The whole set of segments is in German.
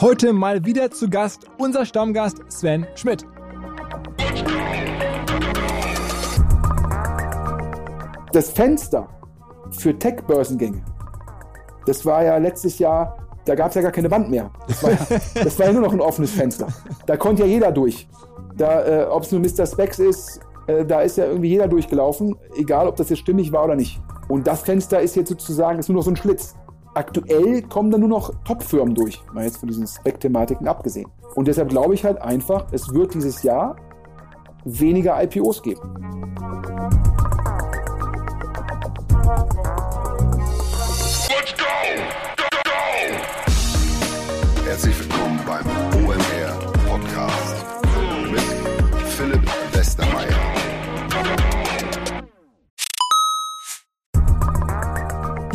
Heute mal wieder zu Gast unser Stammgast Sven Schmidt. Das Fenster für Tech-Börsengänge, das war ja letztes Jahr, da gab es ja gar keine Wand mehr. Das war, ja, das war ja nur noch ein offenes Fenster. Da konnte ja jeder durch. Da, äh, ob es nur Mr. Specs ist, äh, da ist ja irgendwie jeder durchgelaufen, egal ob das jetzt stimmig war oder nicht. Und das Fenster ist jetzt sozusagen ist nur noch so ein Schlitz. Aktuell kommen da nur noch Top-Firmen durch, mal jetzt von diesen Spec-Thematiken abgesehen. Und deshalb glaube ich halt einfach, es wird dieses Jahr weniger IPOs geben. Let's go! Go, go! Herzlich willkommen beim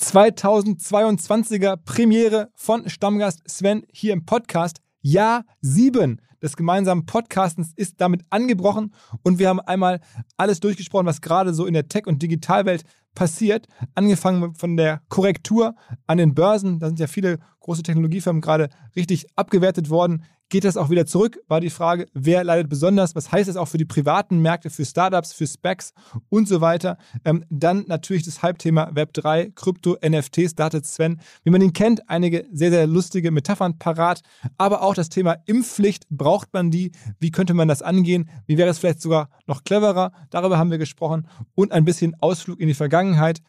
2022er Premiere von Stammgast Sven hier im Podcast. Jahr 7 des gemeinsamen Podcastens ist damit angebrochen und wir haben einmal alles durchgesprochen, was gerade so in der Tech- und Digitalwelt passiert. Angefangen von der Korrektur an den Börsen, da sind ja viele große Technologiefirmen gerade richtig abgewertet worden. Geht das auch wieder zurück? War die Frage, wer leidet besonders? Was heißt das auch für die privaten Märkte, für Startups, für Specs und so weiter? Ähm, dann natürlich das Hype-Thema Web3, Krypto, NFTs, da hatte Sven, wie man ihn kennt, einige sehr, sehr lustige Metaphern parat. Aber auch das Thema Impfpflicht, braucht man die? Wie könnte man das angehen? Wie wäre es vielleicht sogar noch cleverer? Darüber haben wir gesprochen. Und ein bisschen Ausflug in die Vergangenheit.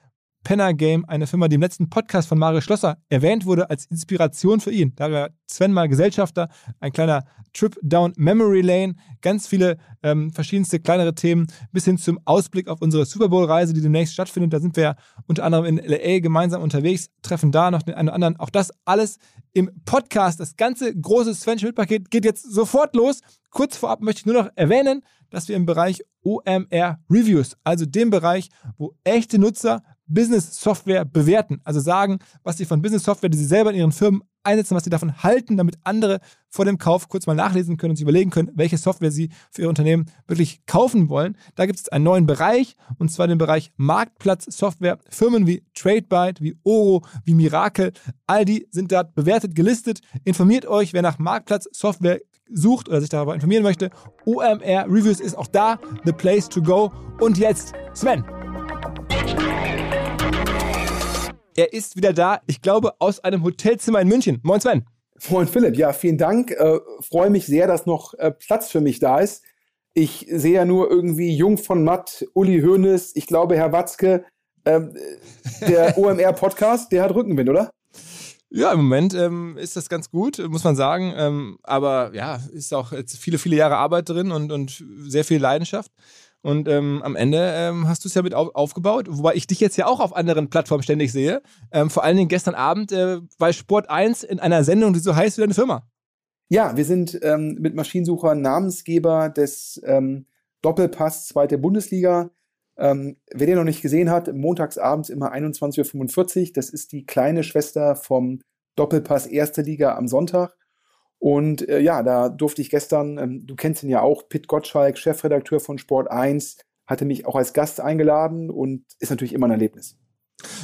Penner Game, eine Firma, die im letzten Podcast von Mario Schlosser erwähnt wurde als Inspiration für ihn. Da war Sven mal Gesellschafter, ein kleiner Trip down Memory Lane, ganz viele ähm, verschiedenste kleinere Themen, bis hin zum Ausblick auf unsere Super Bowl-Reise, die demnächst stattfindet. Da sind wir ja unter anderem in LA gemeinsam unterwegs, treffen da noch den einen oder anderen. Auch das alles im Podcast. Das ganze große Sven Schmidt-Paket geht jetzt sofort los. Kurz vorab möchte ich nur noch erwähnen, dass wir im Bereich OMR Reviews, also dem Bereich, wo echte Nutzer Business-Software bewerten. Also sagen, was sie von Business-Software, die sie selber in ihren Firmen einsetzen, was sie davon halten, damit andere vor dem Kauf kurz mal nachlesen können und sich überlegen können, welche Software sie für ihr Unternehmen wirklich kaufen wollen. Da gibt es einen neuen Bereich, und zwar den Bereich Marktplatz-Software. Firmen wie TradeByte, wie Oro, wie Miracle, all die sind dort bewertet, gelistet. Informiert euch, wer nach Marktplatz-Software sucht oder sich darüber informieren möchte. OMR Reviews ist auch da, the place to go. Und jetzt Sven. Er ist wieder da, ich glaube, aus einem Hotelzimmer in München. Moin Sven. Moin Philipp, ja, vielen Dank. Äh, Freue mich sehr, dass noch äh, Platz für mich da ist. Ich sehe ja nur irgendwie Jung von Matt, Uli Hoeneß, ich glaube Herr Watzke, ähm, der OMR-Podcast, der hat Rückenwind, oder? Ja, im Moment ähm, ist das ganz gut, muss man sagen. Ähm, aber ja, ist auch jetzt viele, viele Jahre Arbeit drin und, und sehr viel Leidenschaft. Und ähm, am Ende ähm, hast du es ja mit auf, aufgebaut, wobei ich dich jetzt ja auch auf anderen Plattformen ständig sehe. Ähm, vor allen Dingen gestern Abend äh, bei Sport 1 in einer Sendung, die so heißt wie deine Firma. Ja, wir sind ähm, mit Maschinensucher Namensgeber des ähm, Doppelpass zweite Bundesliga. Ähm, wer den noch nicht gesehen hat, montagsabends immer 21.45 Uhr. Das ist die kleine Schwester vom Doppelpass erste Liga am Sonntag. Und äh, ja, da durfte ich gestern, ähm, du kennst ihn ja auch, Pitt Gottschalk, Chefredakteur von Sport 1, hatte mich auch als Gast eingeladen und ist natürlich immer ein Erlebnis.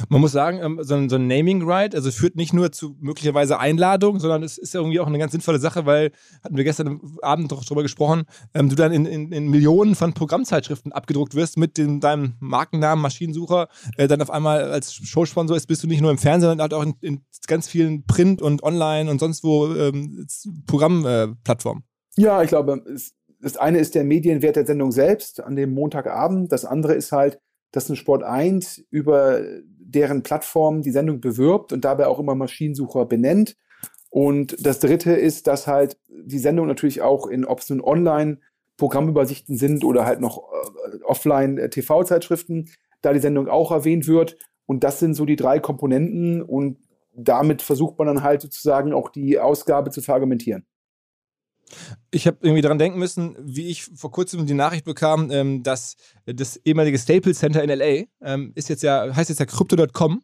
Man muss sagen, ähm, so ein, so ein Naming Right, also führt nicht nur zu möglicherweise Einladungen, sondern es ist irgendwie auch eine ganz sinnvolle Sache, weil, hatten wir gestern Abend doch drüber gesprochen, ähm, du dann in, in, in, Millionen von Programmzeitschriften abgedruckt wirst mit dem, deinem Markennamen Maschinensucher, äh, dann auf einmal als Showsponsor ist, bist du nicht nur im Fernsehen, sondern halt auch in, in ganz vielen Print und Online und sonst wo ähm, Programmplattformen. Äh, ja, ich glaube, es, das eine ist der Medienwert der Sendung selbst an dem Montagabend, das andere ist halt, dass ein Sport 1 über deren Plattform die Sendung bewirbt und dabei auch immer Maschinensucher benennt. Und das dritte ist, dass halt die Sendung natürlich auch in, ob es nun online Programmübersichten sind oder halt noch äh, offline äh, TV-Zeitschriften, da die Sendung auch erwähnt wird. Und das sind so die drei Komponenten und damit versucht man dann halt sozusagen auch die Ausgabe zu verargumentieren. Ich habe irgendwie daran denken müssen, wie ich vor kurzem die Nachricht bekam, ähm, dass das ehemalige Staples Center in LA ähm, ist jetzt ja, heißt jetzt ja Crypto.com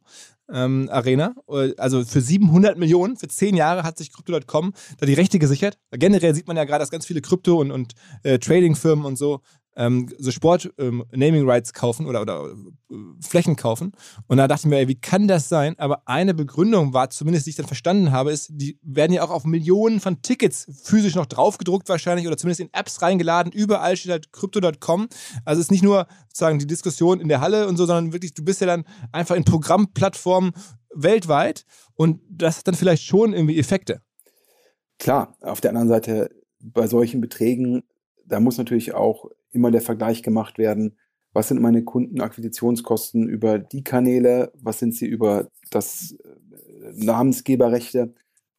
ähm, Arena. Also für 700 Millionen, für zehn Jahre hat sich Crypto.com da die Rechte gesichert. Generell sieht man ja gerade, dass ganz viele Krypto- und, und äh, Trading-Firmen und so ähm, so Sport-Naming-Rights ähm, kaufen oder, oder äh, Flächen kaufen. Und da dachte ich mir, ey, wie kann das sein? Aber eine Begründung war, zumindest die ich dann verstanden habe, ist, die werden ja auch auf Millionen von Tickets physisch noch draufgedruckt wahrscheinlich oder zumindest in Apps reingeladen. Überall steht halt crypto.com. Also es ist nicht nur sozusagen die Diskussion in der Halle und so, sondern wirklich, du bist ja dann einfach in Programmplattformen weltweit und das hat dann vielleicht schon irgendwie Effekte. Klar, auf der anderen Seite bei solchen Beträgen, da muss natürlich auch immer der Vergleich gemacht werden, was sind meine Kundenakquisitionskosten über die Kanäle, was sind sie über das äh, Namensgeberrechte.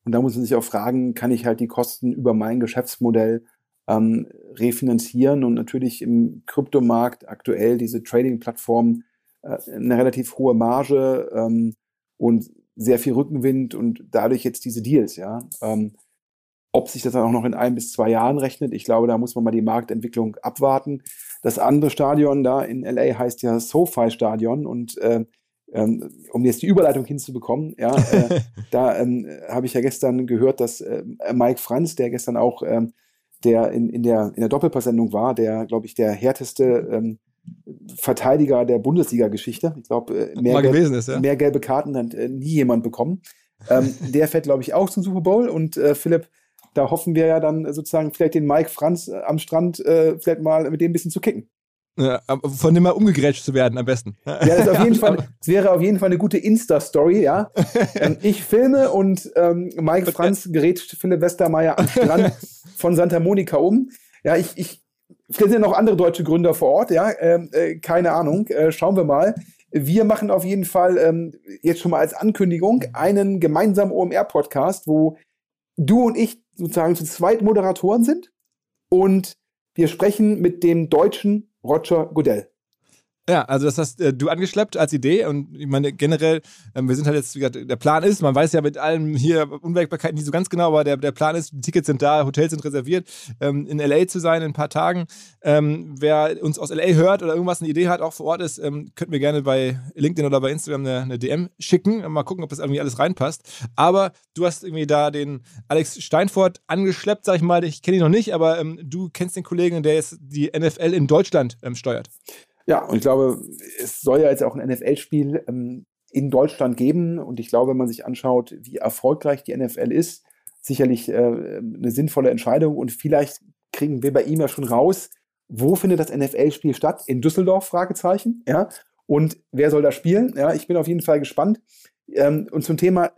Und da muss man sich auch fragen, kann ich halt die Kosten über mein Geschäftsmodell ähm, refinanzieren und natürlich im Kryptomarkt aktuell diese Trading-Plattformen äh, eine relativ hohe Marge ähm, und sehr viel Rückenwind und dadurch jetzt diese Deals, ja. Ähm, ob sich das dann auch noch in ein bis zwei Jahren rechnet, ich glaube, da muss man mal die Marktentwicklung abwarten. Das andere Stadion da in LA heißt ja SoFi Stadion und äh, ähm, um jetzt die Überleitung hinzubekommen, ja, äh, da ähm, habe ich ja gestern gehört, dass äh, Mike Franz, der gestern auch ähm, der in, in der in der Doppelpassendung war, der glaube ich der härteste ähm, Verteidiger der Bundesliga-Geschichte. Ich glaube, äh, mehr, gelb, ja. mehr gelbe Karten hat äh, nie jemand bekommen. Ähm, der fährt, glaube ich, auch zum Super Bowl und äh, Philipp da hoffen wir ja dann sozusagen vielleicht den Mike Franz äh, am Strand äh, vielleicht mal mit dem ein bisschen zu kicken. Ja, von dem mal umgegrätscht zu werden am besten. Ja, das, auf jeden Fall, das wäre auf jeden Fall eine gute Insta-Story, ja. Ähm, ich filme und ähm, Mike Franz gerät Philipp Westermeier am Strand von Santa Monica um. Ja, ich, ich, vielleicht sind ja noch andere deutsche Gründer vor Ort, ja. Ähm, äh, keine Ahnung. Äh, schauen wir mal. Wir machen auf jeden Fall ähm, jetzt schon mal als Ankündigung einen gemeinsamen OMR-Podcast, wo du und ich sozusagen zu zweit Moderatoren sind und wir sprechen mit dem deutschen Roger Goodell. Ja, also das hast äh, du angeschleppt als Idee und ich meine generell, ähm, wir sind halt jetzt, wie gesagt, der Plan ist, man weiß ja mit allem hier Unwägbarkeiten nicht so ganz genau, aber der, der Plan ist, die Tickets sind da, Hotels sind reserviert, ähm, in LA zu sein in ein paar Tagen. Ähm, wer uns aus LA hört oder irgendwas eine Idee hat, auch vor Ort ist, ähm, könnten wir gerne bei LinkedIn oder bei Instagram eine, eine DM schicken, mal gucken, ob das irgendwie alles reinpasst. Aber du hast irgendwie da den Alex Steinfort angeschleppt, sag ich mal, ich kenne ihn noch nicht, aber ähm, du kennst den Kollegen, der jetzt die NFL in Deutschland ähm, steuert. Ja, und ich glaube, es soll ja jetzt auch ein NFL-Spiel ähm, in Deutschland geben. Und ich glaube, wenn man sich anschaut, wie erfolgreich die NFL ist, sicherlich äh, eine sinnvolle Entscheidung. Und vielleicht kriegen wir bei ihm ja schon raus, wo findet das NFL-Spiel statt? In Düsseldorf? Fragezeichen. Ja. Und wer soll da spielen? Ja, ich bin auf jeden Fall gespannt. Ähm, und zum Thema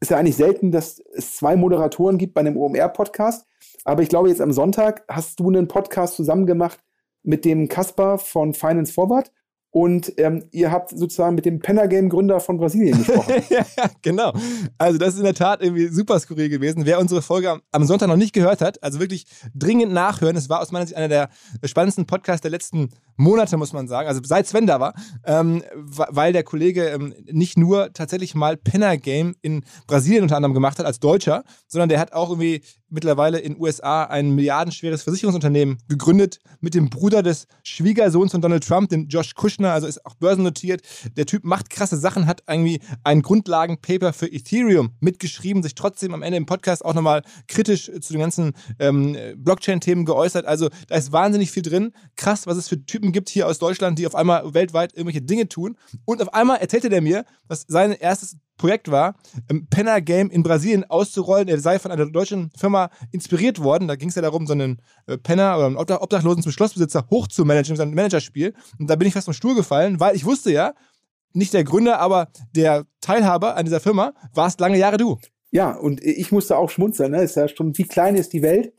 ist ja eigentlich selten, dass es zwei Moderatoren gibt bei einem OMR-Podcast. Aber ich glaube, jetzt am Sonntag hast du einen Podcast zusammen gemacht mit dem Kasper von Finance Forward und ähm, ihr habt sozusagen mit dem Penner Game Gründer von Brasilien gesprochen. ja, genau. Also das ist in der Tat irgendwie super skurril gewesen. Wer unsere Folge am, am, Sonntag noch nicht gehört hat, also wirklich dringend nachhören. Es war aus meiner Sicht einer der spannendsten Podcasts der letzten Monate, muss man sagen, also seit Sven da war, ähm, weil der Kollege ähm, nicht nur tatsächlich mal Penner Game in Brasilien unter anderem gemacht hat als Deutscher, sondern der hat auch irgendwie mittlerweile in USA ein milliardenschweres Versicherungsunternehmen gegründet mit dem Bruder des Schwiegersohns von Donald Trump, dem Josh Kushner, also ist auch börsennotiert. Der Typ macht krasse Sachen, hat irgendwie ein Grundlagenpaper für Ethereum mitgeschrieben, sich trotzdem am Ende im Podcast auch nochmal kritisch zu den ganzen ähm, Blockchain-Themen geäußert. Also da ist wahnsinnig viel drin. Krass, was es für Typen gibt hier aus Deutschland, die auf einmal weltweit irgendwelche Dinge tun. Und auf einmal erzählte der mir, was sein erstes Projekt war, ein Penner Game in Brasilien auszurollen. Er sei von einer deutschen Firma inspiriert worden. Da ging es ja darum, so einen äh, Penner oder einen Obdachlosen zum Schlossbesitzer hochzumanagen, sein Managerspiel. Und da bin ich fast vom Stuhl gefallen, weil ich wusste ja, nicht der Gründer, aber der Teilhaber an dieser Firma warst lange Jahre du. Ja, und ich musste auch schmunzeln. Ne? Ist ja schon, wie klein ist die Welt?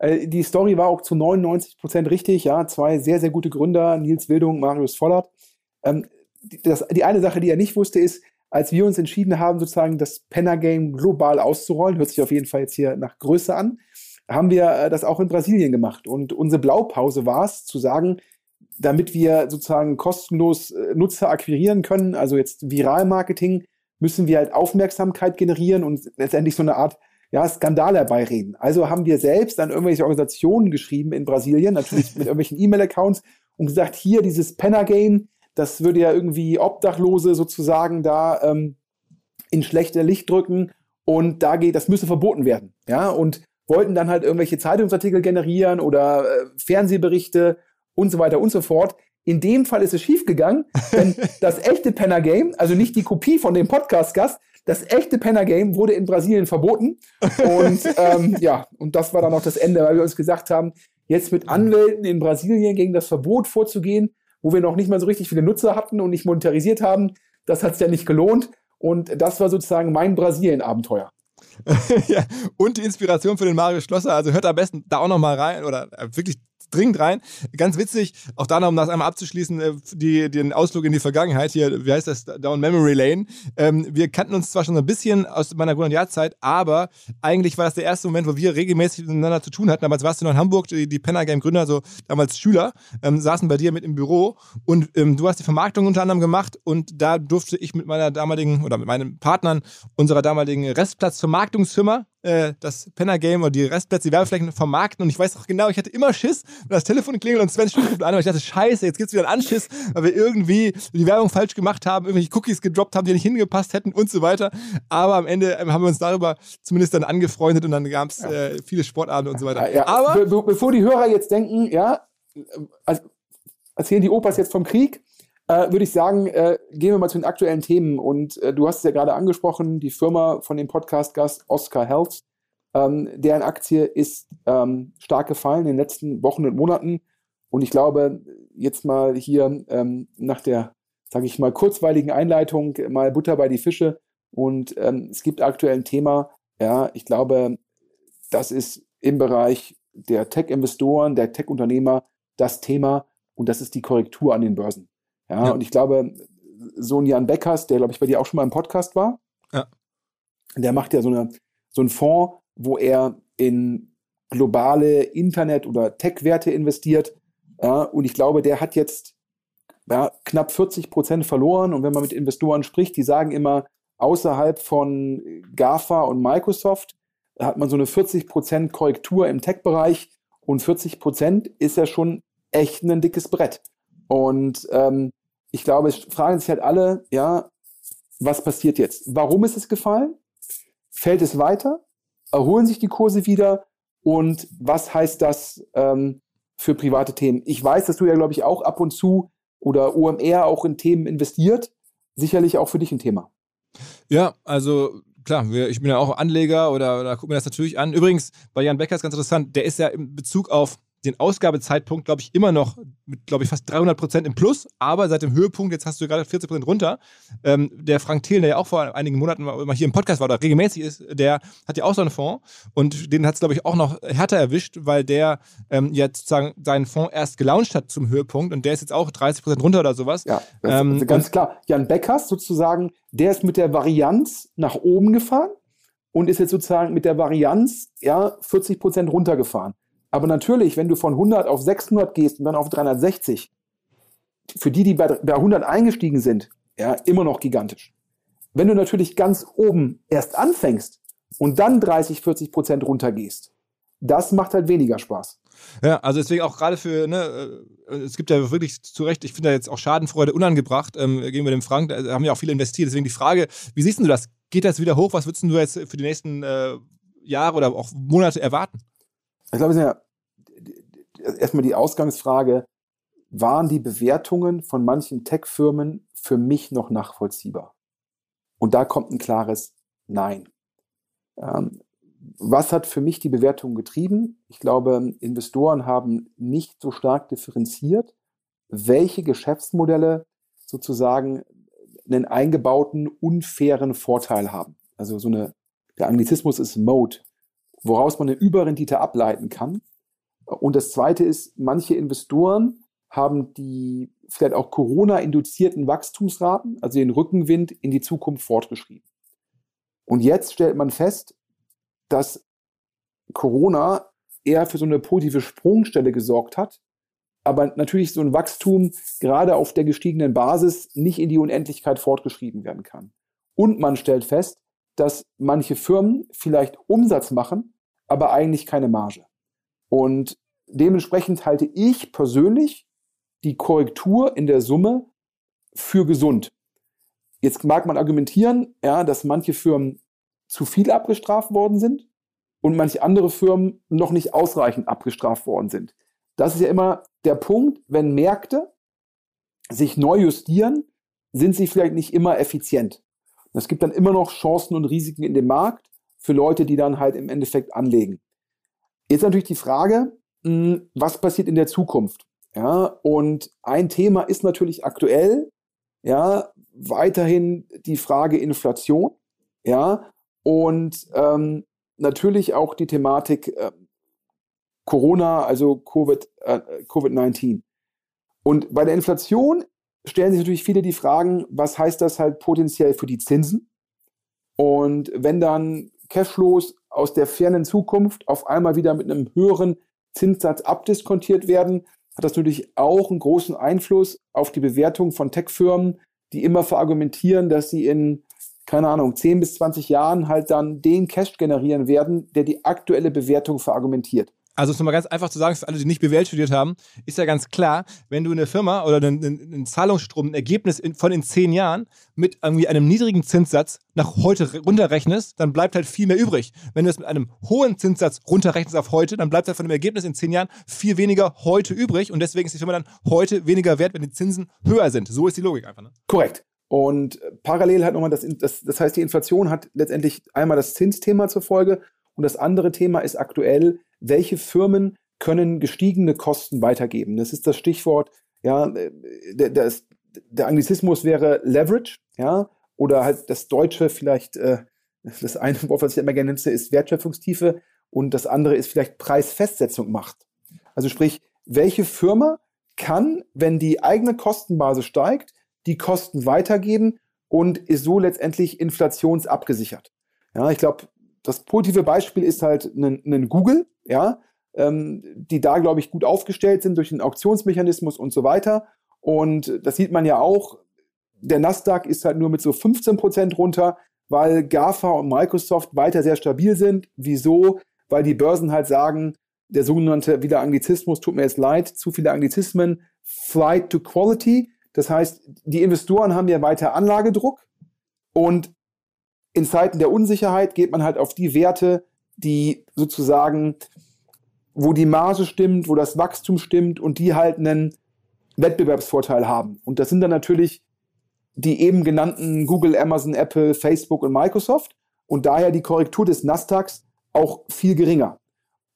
Äh, die Story war auch zu 99 Prozent richtig. Ja, zwei sehr, sehr gute Gründer, Nils Wildung, Marius Vollert. Ähm, das, die eine Sache, die er nicht wusste, ist, als wir uns entschieden haben, sozusagen das Penner-Game global auszurollen, hört sich auf jeden Fall jetzt hier nach Größe an, haben wir äh, das auch in Brasilien gemacht. Und unsere Blaupause war es, zu sagen, damit wir sozusagen kostenlos äh, Nutzer akquirieren können, also jetzt Viral-Marketing, müssen wir halt Aufmerksamkeit generieren und letztendlich so eine Art ja, Skandal herbeireden. Also haben wir selbst an irgendwelche Organisationen geschrieben in Brasilien, natürlich mit irgendwelchen E-Mail-Accounts und gesagt, hier dieses Penner-Game, das würde ja irgendwie Obdachlose sozusagen da ähm, in schlechte Licht drücken und da geht, das müsse verboten werden. Ja, und wollten dann halt irgendwelche Zeitungsartikel generieren oder äh, Fernsehberichte und so weiter und so fort. In dem Fall ist es schiefgegangen, denn das echte Penner Game, also nicht die Kopie von dem Podcast-Gast, das echte Penner Game wurde in Brasilien verboten. Und ähm, ja, und das war dann auch das Ende, weil wir uns gesagt haben, jetzt mit Anwälten in Brasilien gegen das Verbot vorzugehen, wo wir noch nicht mal so richtig viele Nutzer hatten und nicht monetarisiert haben. Das hat es ja nicht gelohnt. Und das war sozusagen mein Brasilien-Abenteuer. ja, und die Inspiration für den Mario Schlosser. Also hört am besten da auch noch mal rein oder äh, wirklich dringend rein. Ganz witzig, auch da noch, um das einmal abzuschließen, äh, die, den Ausflug in die Vergangenheit hier, wie heißt das, Down Memory Lane. Ähm, wir kannten uns zwar schon ein bisschen aus meiner Grundjahrszeit, aber eigentlich war das der erste Moment, wo wir regelmäßig miteinander zu tun hatten. Damals warst du noch in Hamburg, die, die Penner Game Gründer, so damals Schüler, ähm, saßen bei dir mit im Büro und ähm, du hast die Vermarktung unter anderem gemacht und da durfte ich mit meiner damaligen oder mit meinen Partnern unserer damaligen Restplatzvermarktungsfirma äh, das Penner Game oder die Restplätze, die Werbeflächen vermarkten. Und ich weiß auch genau, ich hatte immer Schiss, wenn das Telefon klingelt und Sven ruft an, weil ich dachte, scheiße, jetzt gibt's wieder einen Anschiss, weil wir irgendwie die Werbung falsch gemacht haben, irgendwelche Cookies gedroppt haben, die nicht hingepasst hätten und so weiter. Aber am Ende ähm, haben wir uns darüber zumindest dann angefreundet und dann gab's ja. äh, viele Sportabende und so weiter. Ja, Aber be be bevor die Hörer jetzt denken, ja, also erzählen die Opas jetzt vom Krieg, äh, würde ich sagen, äh, gehen wir mal zu den aktuellen Themen. Und äh, du hast es ja gerade angesprochen, die Firma von dem Podcast-Gast Oscar Health, ähm, deren Aktie ist ähm, stark gefallen in den letzten Wochen und Monaten. Und ich glaube, jetzt mal hier ähm, nach der, sage ich mal, kurzweiligen Einleitung mal Butter bei die Fische. Und ähm, es gibt aktuell ein Thema, ja, ich glaube, das ist im Bereich der Tech-Investoren, der Tech-Unternehmer das Thema und das ist die Korrektur an den Börsen. Ja, ja, und ich glaube, so ein Jan Beckers, der, glaube ich, bei dir auch schon mal im Podcast war, ja. der macht ja so, eine, so einen Fonds, wo er in globale Internet- oder Tech-Werte investiert. Ja, und ich glaube, der hat jetzt ja, knapp 40 Prozent verloren. Und wenn man mit Investoren spricht, die sagen immer, außerhalb von GAFA und Microsoft hat man so eine 40 Prozent Korrektur im Tech-Bereich. Und 40 Prozent ist ja schon echt ein dickes Brett. Und ähm, ich glaube, es fragen sich halt alle, ja, was passiert jetzt? Warum ist es gefallen? Fällt es weiter? Erholen sich die Kurse wieder? Und was heißt das ähm, für private Themen? Ich weiß, dass du ja, glaube ich, auch ab und zu oder OMR auch in Themen investiert. Sicherlich auch für dich ein Thema. Ja, also klar, ich bin ja auch Anleger oder, oder gucke mir das natürlich an. Übrigens, bei Jan Becker ist ganz interessant, der ist ja in Bezug auf den Ausgabezeitpunkt, glaube ich, immer noch mit, glaube ich, fast 300 Prozent im Plus, aber seit dem Höhepunkt, jetzt hast du gerade 40 Prozent runter. Ähm, der Frank Thelen, der ja auch vor einigen Monaten mal, hier im Podcast war oder regelmäßig ist, der hat ja auch so einen Fonds und den hat es, glaube ich, auch noch härter erwischt, weil der ähm, jetzt sozusagen seinen Fonds erst gelauncht hat zum Höhepunkt und der ist jetzt auch 30 Prozent runter oder sowas. Ja, ähm, also ganz klar. Jan Beckers sozusagen, der ist mit der Varianz nach oben gefahren und ist jetzt sozusagen mit der Varianz ja 40 Prozent runtergefahren. Aber natürlich, wenn du von 100 auf 600 gehst und dann auf 360, für die, die bei, bei 100 eingestiegen sind, ja, immer noch gigantisch. Wenn du natürlich ganz oben erst anfängst und dann 30, 40 Prozent runtergehst, das macht halt weniger Spaß. Ja, also deswegen auch gerade für, ne, äh, es gibt ja wirklich zu Recht, ich finde da jetzt auch Schadenfreude unangebracht ähm, gegenüber dem Frank, da haben ja auch viele investiert. Deswegen die Frage, wie siehst du das? Geht das wieder hoch? Was würdest du jetzt für die nächsten äh, Jahre oder auch Monate erwarten? Ich glaube, es ist ja erstmal die Ausgangsfrage, waren die Bewertungen von manchen Tech-Firmen für mich noch nachvollziehbar? Und da kommt ein klares Nein. Ähm, was hat für mich die Bewertung getrieben? Ich glaube, Investoren haben nicht so stark differenziert, welche Geschäftsmodelle sozusagen einen eingebauten unfairen Vorteil haben. Also so eine, der Anglizismus ist Mode, woraus man eine Überrendite ableiten kann. Und das zweite ist, manche Investoren haben die vielleicht auch Corona-induzierten Wachstumsraten, also den Rückenwind in die Zukunft fortgeschrieben. Und jetzt stellt man fest, dass Corona eher für so eine positive Sprungstelle gesorgt hat, aber natürlich so ein Wachstum gerade auf der gestiegenen Basis nicht in die Unendlichkeit fortgeschrieben werden kann. Und man stellt fest, dass manche Firmen vielleicht Umsatz machen, aber eigentlich keine Marge. Und dementsprechend halte ich persönlich die Korrektur in der Summe für gesund. Jetzt mag man argumentieren, ja, dass manche Firmen zu viel abgestraft worden sind und manche andere Firmen noch nicht ausreichend abgestraft worden sind. Das ist ja immer der Punkt, wenn Märkte sich neu justieren, sind sie vielleicht nicht immer effizient. Es gibt dann immer noch Chancen und Risiken in dem Markt für Leute, die dann halt im Endeffekt anlegen. Jetzt natürlich die Frage, hm, was passiert in der Zukunft? Ja, und ein Thema ist natürlich aktuell, ja, weiterhin die Frage Inflation, ja, und ähm, natürlich auch die Thematik äh, Corona, also Covid, äh, Covid-19. Und bei der Inflation stellen sich natürlich viele die Fragen, was heißt das halt potenziell für die Zinsen? Und wenn dann Cashflows aus der fernen Zukunft auf einmal wieder mit einem höheren Zinssatz abdiskontiert werden, hat das natürlich auch einen großen Einfluss auf die Bewertung von Tech-Firmen, die immer verargumentieren, dass sie in keine Ahnung, 10 bis 20 Jahren halt dann den Cash generieren werden, der die aktuelle Bewertung verargumentiert. Also, es nochmal ganz einfach zu sagen, für alle, die nicht BWL studiert haben, ist ja ganz klar, wenn du eine Firma oder einen, einen Zahlungsstrom, ein Ergebnis von in zehn Jahren mit irgendwie einem niedrigen Zinssatz nach heute runterrechnest, dann bleibt halt viel mehr übrig. Wenn du es mit einem hohen Zinssatz runterrechnest auf heute, dann bleibt halt von dem Ergebnis in zehn Jahren viel weniger heute übrig und deswegen ist die Firma dann heute weniger wert, wenn die Zinsen höher sind. So ist die Logik einfach. Ne? Korrekt. Und parallel hat nochmal das, das, das heißt, die Inflation hat letztendlich einmal das Zinsthema zur Folge und das andere Thema ist aktuell, welche Firmen können gestiegene Kosten weitergeben. Das ist das Stichwort, ja, der, der, Anglizismus wäre Leverage, ja, oder halt das Deutsche vielleicht, äh, das eine Wort, was ich immer gerne nutze, ist Wertschöpfungstiefe und das andere ist vielleicht Preisfestsetzung macht. Also sprich, welche Firma kann, wenn die eigene Kostenbasis steigt, die Kosten weitergeben und ist so letztendlich inflationsabgesichert. Ja, ich glaube, das positive Beispiel ist halt ein, Google, ja, ähm, die da, glaube ich, gut aufgestellt sind durch den Auktionsmechanismus und so weiter. Und das sieht man ja auch. Der Nasdaq ist halt nur mit so 15 Prozent runter, weil GAFA und Microsoft weiter sehr stabil sind. Wieso? Weil die Börsen halt sagen, der sogenannte wieder Anglizismus, tut mir jetzt leid, zu viele Anglizismen, Flight to Quality. Das heißt, die Investoren haben ja weiter Anlagedruck und in Zeiten der Unsicherheit geht man halt auf die Werte, die sozusagen, wo die Marge stimmt, wo das Wachstum stimmt und die halt einen Wettbewerbsvorteil haben. Und das sind dann natürlich die eben genannten Google, Amazon, Apple, Facebook und Microsoft und daher die Korrektur des Nasdaqs auch viel geringer.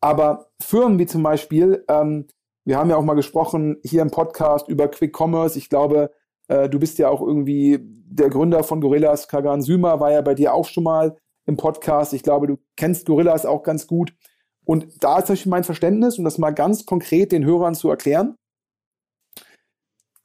Aber Firmen wie zum Beispiel ähm, wir haben ja auch mal gesprochen hier im Podcast über Quick Commerce. Ich glaube, äh, du bist ja auch irgendwie der Gründer von Gorillas. Kagan Sümer war ja bei dir auch schon mal im Podcast. Ich glaube, du kennst Gorillas auch ganz gut. Und da ist natürlich mein Verständnis, um das mal ganz konkret den Hörern zu erklären,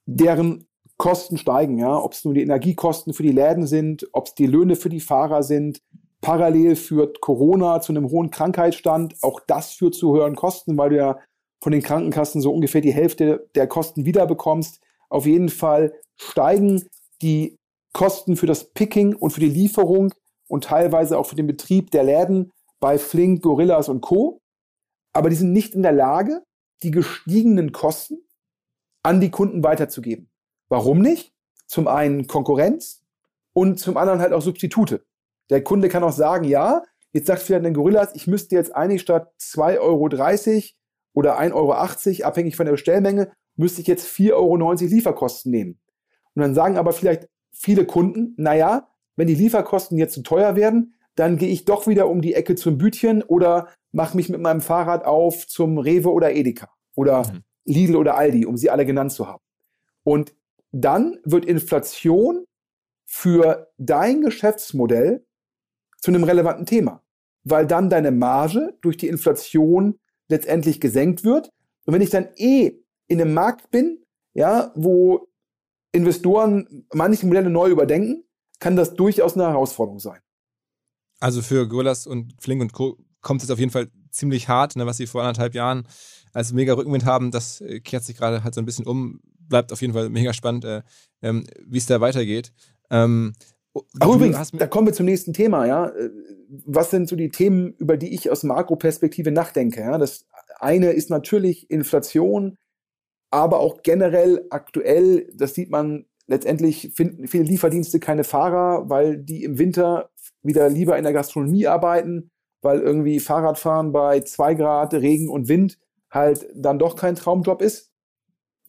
deren Kosten steigen, ja, ob es nur die Energiekosten für die Läden sind, ob es die Löhne für die Fahrer sind. Parallel führt Corona zu einem hohen Krankheitsstand. Auch das führt zu höheren Kosten, weil du ja von den Krankenkassen so ungefähr die Hälfte der Kosten wiederbekommst. Auf jeden Fall steigen die Kosten für das Picking und für die Lieferung und teilweise auch für den Betrieb der Läden bei Flink, Gorillas und Co. Aber die sind nicht in der Lage, die gestiegenen Kosten an die Kunden weiterzugeben. Warum nicht? Zum einen Konkurrenz und zum anderen halt auch Substitute. Der Kunde kann auch sagen, ja, jetzt sagt vielleicht ein Gorillas, ich müsste jetzt eigentlich statt 2,30 Euro oder 1,80 Euro, abhängig von der Bestellmenge, müsste ich jetzt 4,90 Euro Lieferkosten nehmen. Und dann sagen aber vielleicht viele Kunden, naja, wenn die Lieferkosten jetzt zu teuer werden, dann gehe ich doch wieder um die Ecke zum Bütchen oder mache mich mit meinem Fahrrad auf zum Rewe oder Edeka oder mhm. Lidl oder Aldi, um sie alle genannt zu haben. Und dann wird Inflation für dein Geschäftsmodell zu einem relevanten Thema, weil dann deine Marge durch die Inflation letztendlich gesenkt wird. Und wenn ich dann eh in einem Markt bin, ja, wo Investoren manche Modelle neu überdenken, kann das durchaus eine Herausforderung sein. Also für Gorillas und Flink und Co. kommt es auf jeden Fall ziemlich hart, ne, was sie vor anderthalb Jahren als mega Rückenwind haben. Das äh, kehrt sich gerade halt so ein bisschen um. Bleibt auf jeden Fall mega spannend, äh, ähm, wie es da weitergeht. Ähm, Ach, übrigens, da kommen wir zum nächsten Thema, ja. Äh, was sind so die Themen, über die ich aus Makroperspektive nachdenke? Ja? Das eine ist natürlich Inflation, aber auch generell aktuell, das sieht man letztendlich, finden viele Lieferdienste keine Fahrer, weil die im Winter wieder lieber in der Gastronomie arbeiten, weil irgendwie Fahrradfahren bei zwei Grad Regen und Wind halt dann doch kein Traumjob ist.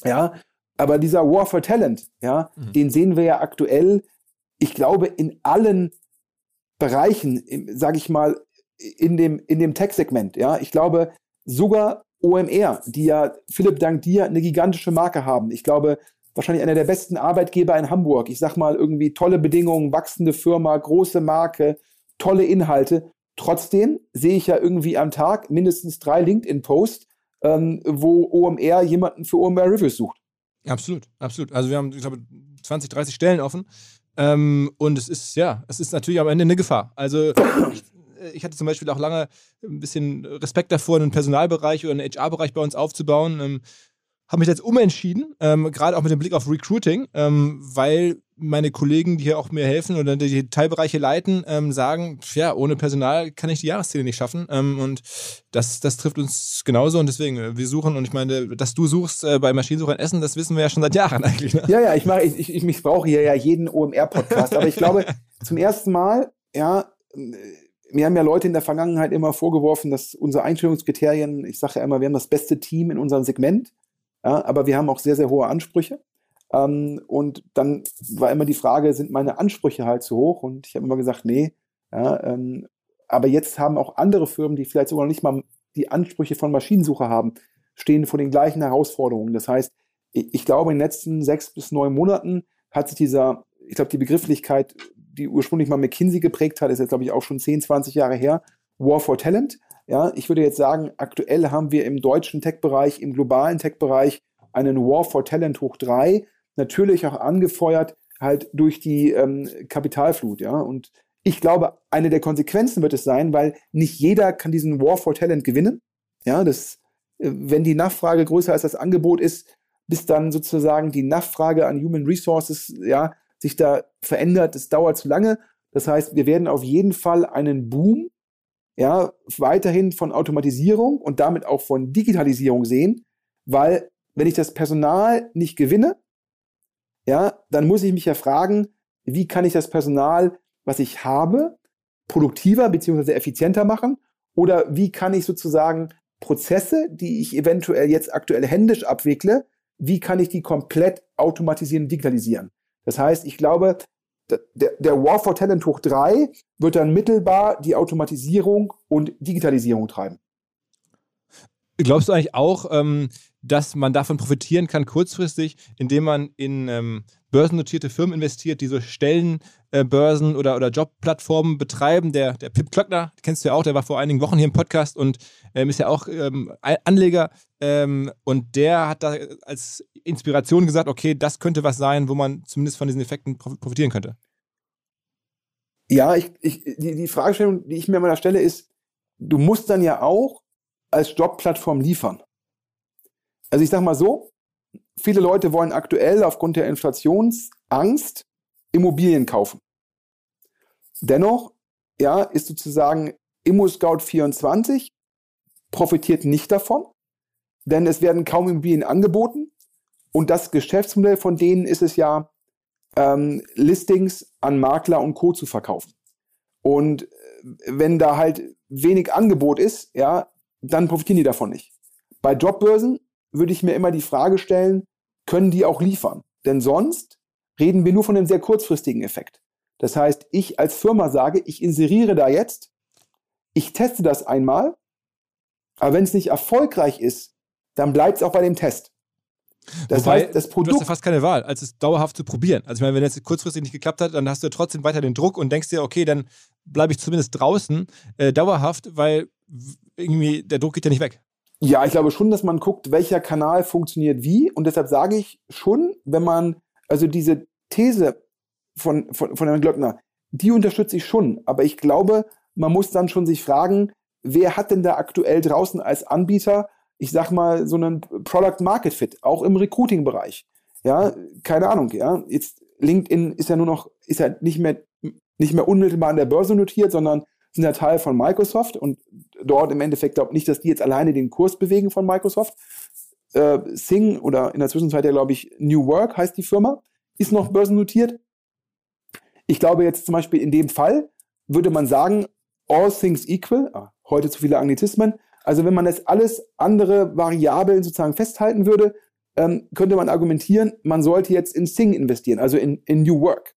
Ja, aber dieser War for Talent, ja, mhm. den sehen wir ja aktuell, ich glaube, in allen Bereichen, sage ich mal, in dem, in dem Tech-Segment. Ja, ich glaube, sogar OMR, die ja, Philipp, dank dir eine gigantische Marke haben. Ich glaube, wahrscheinlich einer der besten Arbeitgeber in Hamburg. Ich sag mal, irgendwie tolle Bedingungen, wachsende Firma, große Marke, tolle Inhalte. Trotzdem sehe ich ja irgendwie am Tag mindestens drei LinkedIn-Posts, ähm, wo OMR jemanden für OMR Reviews sucht. Absolut, absolut. Also wir haben, ich glaube, 20, 30 Stellen offen. Ähm, und es ist, ja, es ist natürlich am Ende eine Gefahr. Also ich, ich hatte zum Beispiel auch lange ein bisschen Respekt davor, einen Personalbereich oder einen HR-Bereich bei uns aufzubauen. Ähm, habe mich jetzt umentschieden, ähm, gerade auch mit dem Blick auf Recruiting, ähm, weil meine Kollegen, die hier auch mir helfen oder die Teilbereiche leiten, ähm, sagen, ja, ohne Personal kann ich die Jahresziele nicht schaffen. Ähm, und das, das trifft uns genauso und deswegen, äh, wir suchen und ich meine, dass du suchst äh, bei Maschinensuchern Essen, das wissen wir ja schon seit Jahren eigentlich. Ne? Ja, ja, ich mache, ich, ich, ich brauche hier ja jeden OMR-Podcast, aber ich glaube, zum ersten Mal, ja, mir haben ja Leute in der Vergangenheit immer vorgeworfen, dass unsere Einstellungskriterien, ich sage ja immer, wir haben das beste Team in unserem Segment, ja, aber wir haben auch sehr, sehr hohe Ansprüche. Ähm, und dann war immer die Frage, sind meine Ansprüche halt zu hoch? Und ich habe immer gesagt, nee. Ja, ähm, aber jetzt haben auch andere Firmen, die vielleicht sogar noch nicht mal die Ansprüche von Maschinensucher haben, stehen vor den gleichen Herausforderungen. Das heißt, ich, ich glaube, in den letzten sechs bis neun Monaten hat sich dieser, ich glaube, die Begrifflichkeit die ursprünglich mal McKinsey geprägt hat, ist jetzt, glaube ich, auch schon 10, 20 Jahre her. War for Talent. Ja, ich würde jetzt sagen, aktuell haben wir im deutschen Tech-Bereich, im globalen Tech-Bereich einen War for Talent hoch drei. Natürlich auch angefeuert halt durch die ähm, Kapitalflut. Ja, und ich glaube, eine der Konsequenzen wird es sein, weil nicht jeder kann diesen War for Talent gewinnen. Ja, das, äh, wenn die Nachfrage größer als das Angebot ist, bis dann sozusagen die Nachfrage an Human Resources, ja, sich da verändert, es dauert zu lange. Das heißt, wir werden auf jeden Fall einen Boom, ja, weiterhin von Automatisierung und damit auch von Digitalisierung sehen, weil wenn ich das Personal nicht gewinne, ja, dann muss ich mich ja fragen, wie kann ich das Personal, was ich habe, produktiver bzw. effizienter machen? Oder wie kann ich sozusagen Prozesse, die ich eventuell jetzt aktuell händisch abwickle, wie kann ich die komplett automatisieren, digitalisieren? Das heißt, ich glaube, der, der War for Talent hoch 3 wird dann mittelbar die Automatisierung und Digitalisierung treiben. Glaubst du eigentlich auch, ähm, dass man davon profitieren kann kurzfristig, indem man in ähm, börsennotierte Firmen investiert, die so Stellenbörsen äh, oder, oder Jobplattformen betreiben? Der, der Pip Klöckner, kennst du ja auch, der war vor einigen Wochen hier im Podcast und ähm, ist ja auch ähm, Anleger ähm, und der hat da als Inspiration gesagt, okay, das könnte was sein, wo man zumindest von diesen Effekten profitieren könnte. Ja, ich, ich, die, die Fragestellung, die ich mir meiner Stelle ist, du musst dann ja auch als Jobplattform liefern. Also ich sag mal so, viele Leute wollen aktuell aufgrund der Inflationsangst Immobilien kaufen. Dennoch, ja, ist sozusagen ImmoScout24 profitiert nicht davon, denn es werden kaum Immobilien angeboten und das Geschäftsmodell von denen ist es ja, ähm, Listings an Makler und Co. zu verkaufen. Und äh, wenn da halt wenig Angebot ist, ja, dann profitieren die davon nicht. Bei Jobbörsen würde ich mir immer die Frage stellen, können die auch liefern? Denn sonst reden wir nur von einem sehr kurzfristigen Effekt. Das heißt, ich als Firma sage, ich inseriere da jetzt, ich teste das einmal, aber wenn es nicht erfolgreich ist, dann bleibt es auch bei dem Test. Das Wobei, heißt, das Produkt. Du hast ja fast keine Wahl, als es dauerhaft zu probieren. Also, ich meine, wenn es kurzfristig nicht geklappt hat, dann hast du ja trotzdem weiter den Druck und denkst dir, okay, dann bleibe ich zumindest draußen äh, dauerhaft, weil irgendwie der Druck geht ja nicht weg. Ja, ich glaube schon, dass man guckt, welcher Kanal funktioniert wie. Und deshalb sage ich schon, wenn man, also diese These von, von, von Herrn Glöckner, die unterstütze ich schon. Aber ich glaube, man muss dann schon sich fragen, wer hat denn da aktuell draußen als Anbieter ich sag mal, so einen Product Market Fit, auch im Recruiting-Bereich. Ja, keine Ahnung, ja. Jetzt LinkedIn ist ja nur noch, ist ja nicht mehr, nicht mehr unmittelbar an der Börse notiert, sondern sind ja Teil von Microsoft und dort im Endeffekt glaube nicht, dass die jetzt alleine den Kurs bewegen von Microsoft. Äh, Sing oder in der Zwischenzeit ja, glaube ich, New Work heißt die Firma, ist noch börsennotiert. Ich glaube jetzt zum Beispiel in dem Fall würde man sagen, all things equal, ah, heute zu viele Anglizismen, also wenn man das alles andere Variablen sozusagen festhalten würde, ähm, könnte man argumentieren, man sollte jetzt in Sing investieren, also in, in New Work.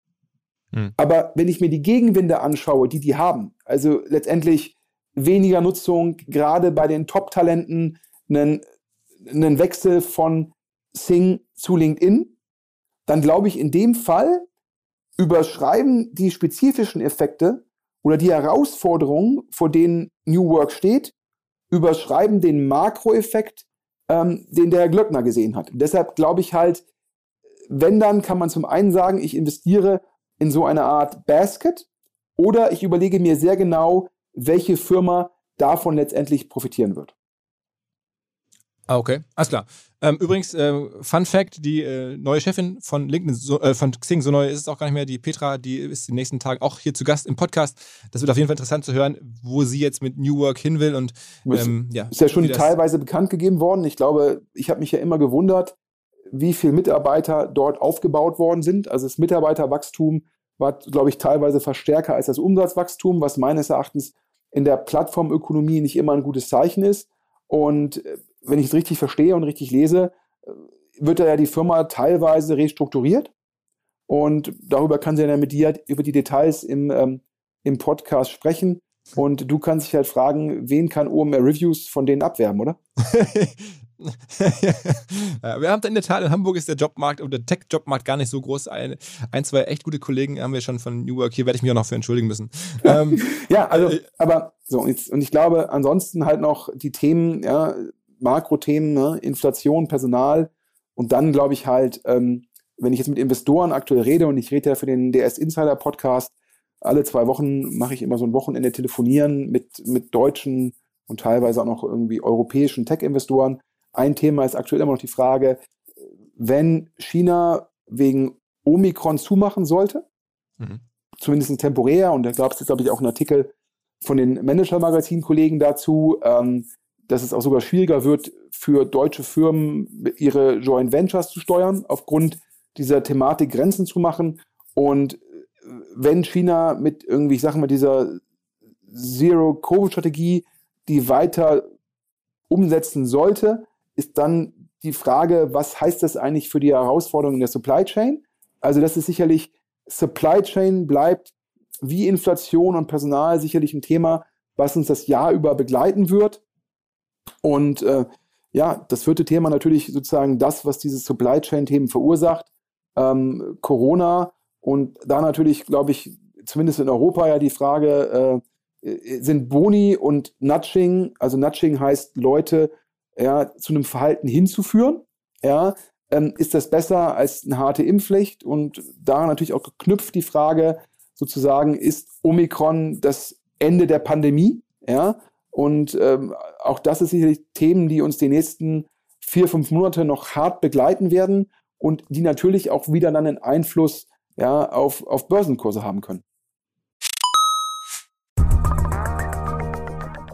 Hm. Aber wenn ich mir die Gegenwinde anschaue, die die haben, also letztendlich weniger Nutzung, gerade bei den Top-Talenten, einen, einen Wechsel von Sing zu LinkedIn, dann glaube ich, in dem Fall überschreiben die spezifischen Effekte oder die Herausforderungen, vor denen New Work steht, überschreiben den Makroeffekt, ähm, den der Herr Glöckner gesehen hat. Deshalb glaube ich halt, wenn dann kann man zum einen sagen, ich investiere in so eine Art Basket oder ich überlege mir sehr genau, welche Firma davon letztendlich profitieren wird. Ah, okay, alles klar. Ähm, übrigens, äh, Fun Fact: Die äh, neue Chefin von LinkedIn, so, äh, von Xing, so neu ist es auch gar nicht mehr, die Petra, die ist den nächsten Tag auch hier zu Gast im Podcast. Das wird auf jeden Fall interessant zu hören, wo sie jetzt mit New Work hin will. Und ähm, ja, ist ja schon teilweise bekannt gegeben worden. Ich glaube, ich habe mich ja immer gewundert, wie viele Mitarbeiter dort aufgebaut worden sind. Also das Mitarbeiterwachstum war, glaube ich, teilweise verstärker als das Umsatzwachstum, was meines Erachtens in der Plattformökonomie nicht immer ein gutes Zeichen ist. Und äh, wenn ich es richtig verstehe und richtig lese, äh, wird da ja die Firma teilweise restrukturiert. Und darüber kann sie dann mit dir über die Details im, ähm, im Podcast sprechen. Und du kannst dich halt fragen, wen kann OMR Reviews von denen abwerben, oder? wir haben in der Tat, in Hamburg ist der Jobmarkt und der Tech-Jobmarkt gar nicht so groß. Ein, ein, zwei echt gute Kollegen haben wir schon von New Work. Hier werde ich mich auch noch für entschuldigen müssen. ähm, ja, also, äh, aber so, und ich glaube, ansonsten halt noch die Themen, ja, Makrothemen, ne? Inflation, Personal und dann glaube ich halt, ähm, wenn ich jetzt mit Investoren aktuell rede und ich rede ja für den DS Insider Podcast, alle zwei Wochen mache ich immer so ein Wochenende telefonieren mit, mit deutschen und teilweise auch noch irgendwie europäischen Tech-Investoren. Ein Thema ist aktuell immer noch die Frage, wenn China wegen Omikron zumachen sollte, mhm. zumindest temporär, und da gab es jetzt, glaube ich, auch einen Artikel von den Manager-Magazin-Kollegen dazu, ähm, dass es auch sogar schwieriger wird, für deutsche Firmen ihre Joint Ventures zu steuern, aufgrund dieser Thematik Grenzen zu machen. Und wenn China mit irgendwie, ich sage mal, dieser Zero-Covid-Strategie die weiter umsetzen sollte, ist dann die Frage, was heißt das eigentlich für die Herausforderungen der Supply Chain? Also das ist sicherlich, Supply Chain bleibt wie Inflation und Personal sicherlich ein Thema, was uns das Jahr über begleiten wird. Und äh, ja, das vierte Thema natürlich sozusagen das, was diese Supply Chain-Themen verursacht. Ähm, Corona und da natürlich, glaube ich, zumindest in Europa ja die Frage, äh, sind Boni und Nudging, also Nudging heißt Leute ja, zu einem Verhalten hinzuführen, ja, ähm, ist das besser als eine harte Impfpflicht? Und da natürlich auch geknüpft die Frage sozusagen, ist Omikron das Ende der Pandemie? Ja, und ähm, auch das ist sicherlich Themen, die uns die nächsten vier, fünf Monate noch hart begleiten werden und die natürlich auch wieder dann einen Einfluss ja, auf, auf Börsenkurse haben können.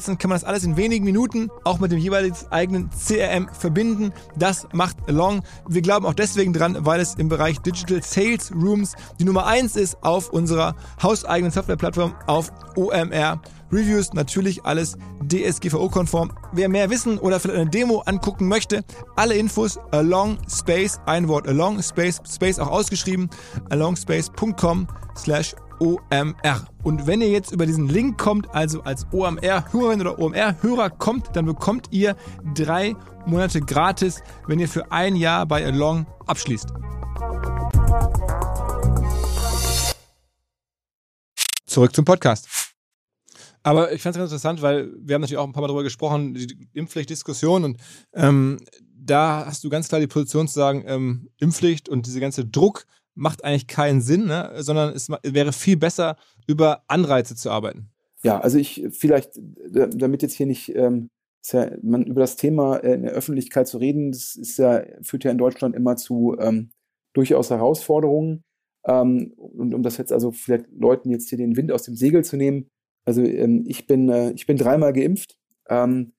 aufsetzen, kann man das alles in wenigen Minuten auch mit dem jeweiligen eigenen CRM verbinden. Das macht Along. Wir glauben auch deswegen dran, weil es im Bereich Digital Sales Rooms die Nummer eins ist auf unserer hauseigenen Softwareplattform auf OMR. Reviews natürlich alles DSGVO-konform. Wer mehr wissen oder vielleicht eine Demo angucken möchte, alle Infos along space, ein Wort along space, space auch ausgeschrieben, alongspace.com slash OMR. Und wenn ihr jetzt über diesen Link kommt, also als OMR-Hörerin oder OMR-Hörer kommt, dann bekommt ihr drei Monate gratis, wenn ihr für ein Jahr bei Along abschließt. Zurück zum Podcast. Aber ich fand es ganz interessant, weil wir haben natürlich auch ein paar Mal darüber gesprochen, die Impfpflichtdiskussion und ähm, da hast du ganz klar die Position zu sagen, ähm, Impfpflicht und diese ganze Druck macht eigentlich keinen Sinn, ne? sondern es wäre viel besser, über Anreize zu arbeiten. Ja, also ich vielleicht, damit jetzt hier nicht ähm, ja, man über das Thema äh, in der Öffentlichkeit zu reden, das ist ja, führt ja in Deutschland immer zu ähm, durchaus Herausforderungen. Ähm, und um das jetzt also vielleicht Leuten jetzt hier den Wind aus dem Segel zu nehmen, also ähm, ich bin äh, ich bin dreimal geimpft. Ähm,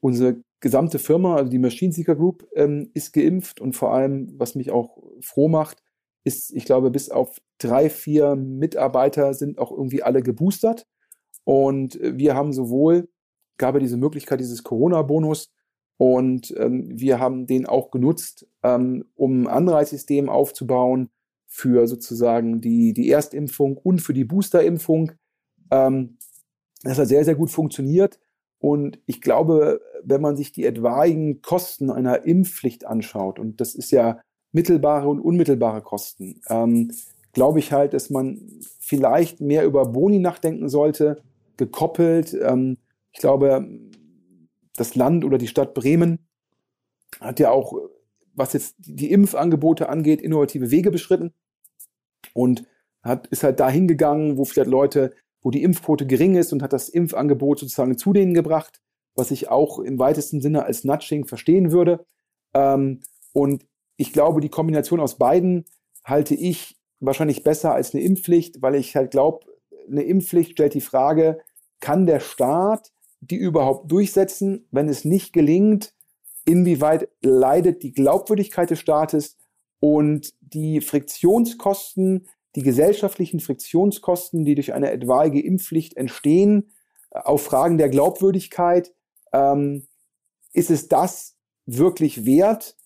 unsere gesamte Firma, also die Machine Seeker Group, ähm, ist geimpft und vor allem, was mich auch froh macht, ist, ich glaube, bis auf drei, vier Mitarbeiter sind auch irgendwie alle geboostert. Und wir haben sowohl, gab es diese Möglichkeit dieses Corona-Bonus und ähm, wir haben den auch genutzt, ähm, um ein Anreizsystem aufzubauen für sozusagen die, die Erstimpfung und für die Boosterimpfung. Ähm, das hat sehr, sehr gut funktioniert. Und ich glaube, wenn man sich die etwaigen Kosten einer Impfpflicht anschaut, und das ist ja mittelbare und unmittelbare Kosten, ähm, glaube ich halt, dass man vielleicht mehr über Boni nachdenken sollte, gekoppelt. Ähm, ich glaube, das Land oder die Stadt Bremen hat ja auch, was jetzt die Impfangebote angeht, innovative Wege beschritten und hat, ist halt dahin gegangen, wo vielleicht Leute, wo die Impfquote gering ist und hat das Impfangebot sozusagen zu denen gebracht, was ich auch im weitesten Sinne als Nudging verstehen würde. Ähm, und ich glaube, die Kombination aus beiden halte ich wahrscheinlich besser als eine Impfpflicht, weil ich halt glaube, eine Impfpflicht stellt die Frage, kann der Staat die überhaupt durchsetzen? Wenn es nicht gelingt, inwieweit leidet die Glaubwürdigkeit des Staates und die Friktionskosten, die gesellschaftlichen Friktionskosten, die durch eine etwaige Impfpflicht entstehen, auf Fragen der Glaubwürdigkeit, ähm, ist es das wirklich wert?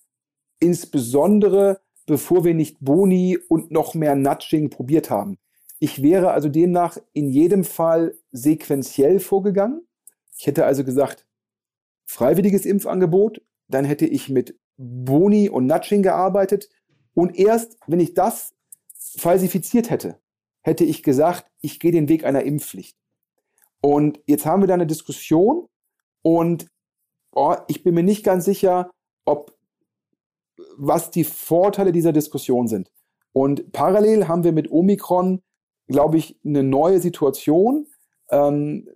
insbesondere bevor wir nicht Boni und noch mehr Nudging probiert haben. Ich wäre also demnach in jedem Fall sequenziell vorgegangen. Ich hätte also gesagt, freiwilliges Impfangebot, dann hätte ich mit Boni und Nudging gearbeitet und erst, wenn ich das falsifiziert hätte, hätte ich gesagt, ich gehe den Weg einer Impfpflicht. Und jetzt haben wir da eine Diskussion und oh, ich bin mir nicht ganz sicher, ob was die Vorteile dieser Diskussion sind. Und parallel haben wir mit Omikron, glaube ich, eine neue Situation. Ähm,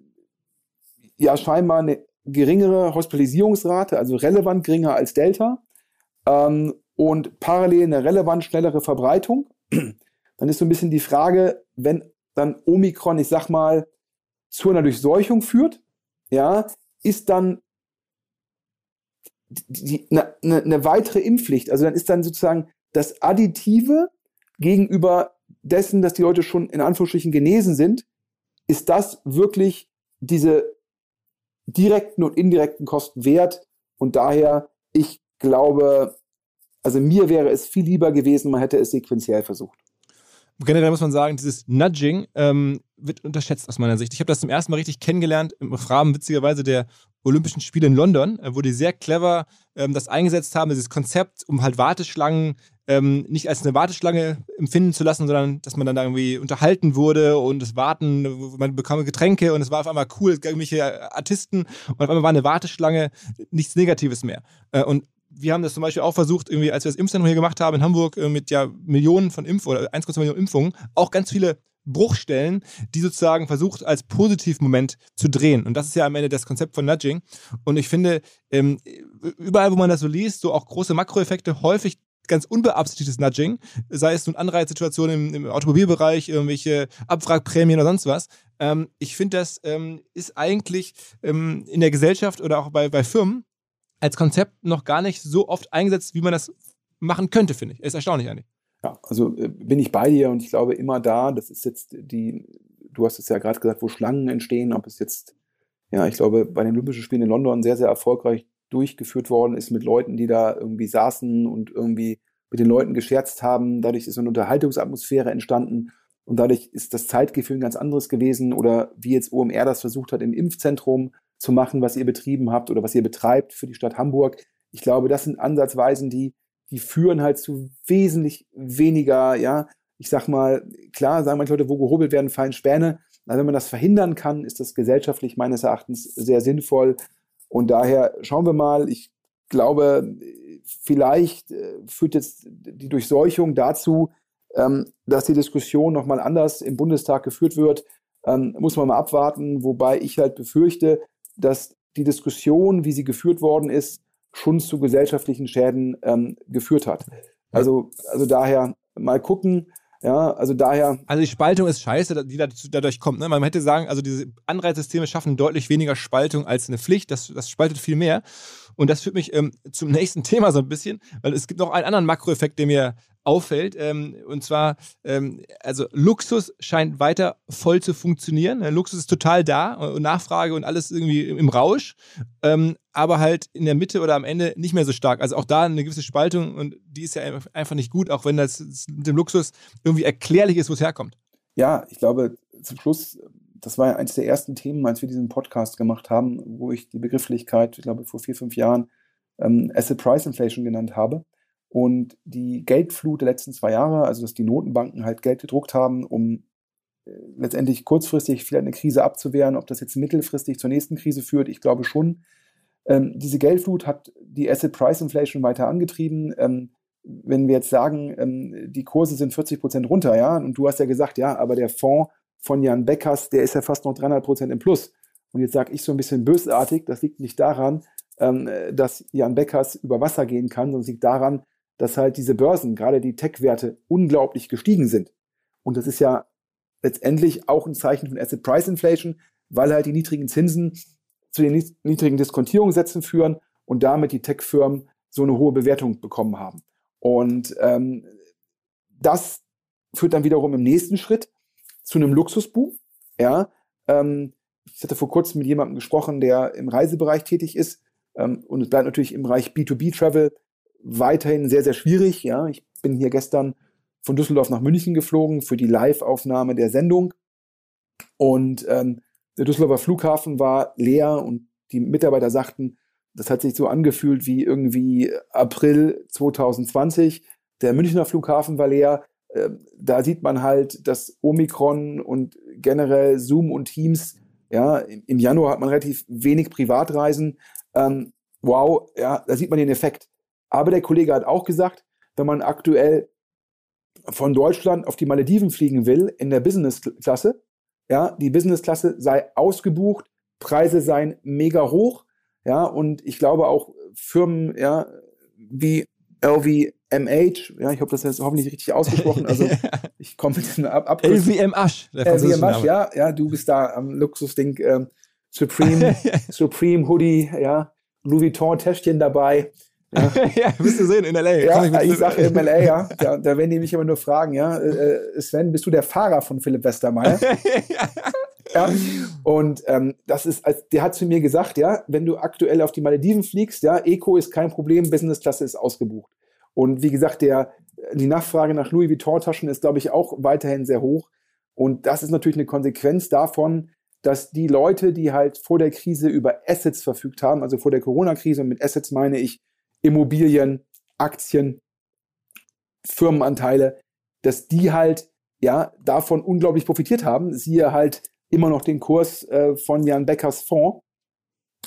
ja, scheinbar eine geringere Hospitalisierungsrate, also relevant geringer als Delta. ähm, und parallel eine relevant schnellere Verbreitung, dann ist so ein bisschen die Frage, wenn dann Omikron, ich sag mal, zu einer Durchseuchung führt, ja, ist dann eine ne, ne weitere Impfpflicht. Also dann ist dann sozusagen das Additive gegenüber dessen, dass die Leute schon in Anführungsstrichen genesen sind, ist das wirklich diese direkten und indirekten Kosten wert. Und daher, ich glaube, also mir wäre es viel lieber gewesen, man hätte es sequenziell versucht. Generell muss man sagen, dieses Nudging ähm, wird unterschätzt aus meiner Sicht. Ich habe das zum ersten Mal richtig kennengelernt im Rahmen witzigerweise der Olympischen Spiele in London, äh, wo die sehr clever ähm, das eingesetzt haben, dieses Konzept, um halt Warteschlangen ähm, nicht als eine Warteschlange empfinden zu lassen, sondern dass man dann da irgendwie unterhalten wurde und das Warten, man bekam Getränke und es war auf einmal cool, es gab irgendwelche Artisten und auf einmal war eine Warteschlange nichts Negatives mehr. Äh, und wir haben das zum Beispiel auch versucht, irgendwie, als wir das Impfzentrum hier gemacht haben in Hamburg äh, mit ja Millionen von Impf- oder 1,2 Millionen Impfungen, auch ganz viele Bruchstellen, die sozusagen versucht als Positivmoment zu drehen. Und das ist ja am Ende das Konzept von Nudging. Und ich finde, ähm, überall, wo man das so liest, so auch große Makroeffekte, häufig ganz unbeabsichtigtes Nudging, sei es nun Anreizsituationen im, im Automobilbereich, irgendwelche Abwrackprämien oder sonst was. Ähm, ich finde, das ähm, ist eigentlich in der Gesellschaft oder auch bei, bei Firmen als Konzept noch gar nicht so oft eingesetzt, wie man das machen könnte, finde ich. Ist erstaunlich eigentlich. Ja, also äh, bin ich bei dir und ich glaube immer da, das ist jetzt die, du hast es ja gerade gesagt, wo Schlangen entstehen, ob es jetzt, ja, ich glaube, bei den Olympischen Spielen in London sehr, sehr erfolgreich durchgeführt worden ist mit Leuten, die da irgendwie saßen und irgendwie mit den Leuten gescherzt haben. Dadurch ist so eine Unterhaltungsatmosphäre entstanden und dadurch ist das Zeitgefühl ein ganz anderes gewesen oder wie jetzt OMR das versucht hat im Impfzentrum zu machen, was ihr betrieben habt oder was ihr betreibt für die Stadt Hamburg. Ich glaube, das sind Ansatzweisen, die, die führen halt zu wesentlich weniger, ja, ich sag mal, klar, sagen manche Leute, wo gehobelt werden, fallen Späne. Also wenn man das verhindern kann, ist das gesellschaftlich meines Erachtens sehr sinnvoll. Und daher schauen wir mal. Ich glaube, vielleicht äh, führt jetzt die Durchseuchung dazu, ähm, dass die Diskussion nochmal anders im Bundestag geführt wird. Ähm, muss man mal abwarten, wobei ich halt befürchte, dass die Diskussion, wie sie geführt worden ist, schon zu gesellschaftlichen Schäden ähm, geführt hat. Also, also daher mal gucken. Ja, also daher. Also die Spaltung ist scheiße, die dadurch kommt. Ne? Man hätte sagen, also diese Anreizsysteme schaffen deutlich weniger Spaltung als eine Pflicht. Das, das spaltet viel mehr. Und das führt mich ähm, zum nächsten Thema so ein bisschen, weil es gibt noch einen anderen Makroeffekt, der mir auffällt. Ähm, und zwar, ähm, also Luxus scheint weiter voll zu funktionieren. Luxus ist total da und Nachfrage und alles irgendwie im Rausch, ähm, aber halt in der Mitte oder am Ende nicht mehr so stark. Also auch da eine gewisse Spaltung und die ist ja einfach nicht gut, auch wenn das mit dem Luxus irgendwie erklärlich ist, wo es herkommt. Ja, ich glaube, zum Schluss das war ja eines der ersten Themen, als wir diesen Podcast gemacht haben, wo ich die Begrifflichkeit, ich glaube, vor vier, fünf Jahren ähm, Asset Price Inflation genannt habe. Und die Geldflut der letzten zwei Jahre, also dass die Notenbanken halt Geld gedruckt haben, um äh, letztendlich kurzfristig vielleicht eine Krise abzuwehren, ob das jetzt mittelfristig zur nächsten Krise führt, ich glaube schon. Ähm, diese Geldflut hat die Asset Price Inflation weiter angetrieben. Ähm, wenn wir jetzt sagen, ähm, die Kurse sind 40 Prozent runter, ja, und du hast ja gesagt, ja, aber der Fonds von Jan Beckers, der ist ja fast noch 300 Prozent im Plus. Und jetzt sage ich so ein bisschen bösartig, das liegt nicht daran, ähm, dass Jan Beckers über Wasser gehen kann, sondern es liegt daran, dass halt diese Börsen, gerade die Tech-Werte, unglaublich gestiegen sind. Und das ist ja letztendlich auch ein Zeichen von Asset Price Inflation, weil halt die niedrigen Zinsen zu den niedrigen Diskontierungssätzen führen und damit die Tech-Firmen so eine hohe Bewertung bekommen haben. Und ähm, das führt dann wiederum im nächsten Schritt zu einem Luxusboom. Ja, ähm, ich hatte vor kurzem mit jemandem gesprochen, der im Reisebereich tätig ist. Ähm, und es bleibt natürlich im Bereich B2B-Travel weiterhin sehr, sehr schwierig. Ja, ich bin hier gestern von Düsseldorf nach München geflogen für die Live-Aufnahme der Sendung. Und ähm, der Düsseldorfer Flughafen war leer und die Mitarbeiter sagten, das hat sich so angefühlt wie irgendwie April 2020. Der Münchner Flughafen war leer. Ähm, da sieht man halt, dass Omikron und generell Zoom und Teams, ja, im Januar hat man relativ wenig Privatreisen. Ähm, wow, ja, da sieht man den Effekt. Aber der Kollege hat auch gesagt, wenn man aktuell von Deutschland auf die Malediven fliegen will in der Business-Klasse, ja, die Business-Klasse sei ausgebucht, Preise seien mega hoch, ja, und ich glaube auch Firmen, ja, wie LVMH, ja, ich habe das jetzt hoffentlich richtig ausgesprochen, also ich komme mit diesem Ab. LVM Asch. der LVMH, französische ja, ja, du bist da am Luxusding, ähm, Supreme, Supreme Hoodie, ja, Louis Vuitton Täschchen dabei. Name. ja, wirst du sehen in L.A. Ja, ich ich sage im LA, ja, da, da werden die mich immer nur fragen, ja, äh, Sven, bist du der Fahrer von Philipp Westermeier? ja, und ähm, das ist, als, der hat zu mir gesagt, ja, wenn du aktuell auf die Malediven fliegst, ja, Eco ist kein Problem, Business-Klasse ist ausgebucht. Und wie gesagt, der, die Nachfrage nach Louis Vuitton-Taschen ist, glaube ich, auch weiterhin sehr hoch. Und das ist natürlich eine Konsequenz davon, dass die Leute, die halt vor der Krise über Assets verfügt haben, also vor der Corona-Krise, und mit Assets meine ich Immobilien, Aktien, Firmenanteile, dass die halt ja davon unglaublich profitiert haben. Siehe halt immer noch den Kurs äh, von Jan Beckers Fonds.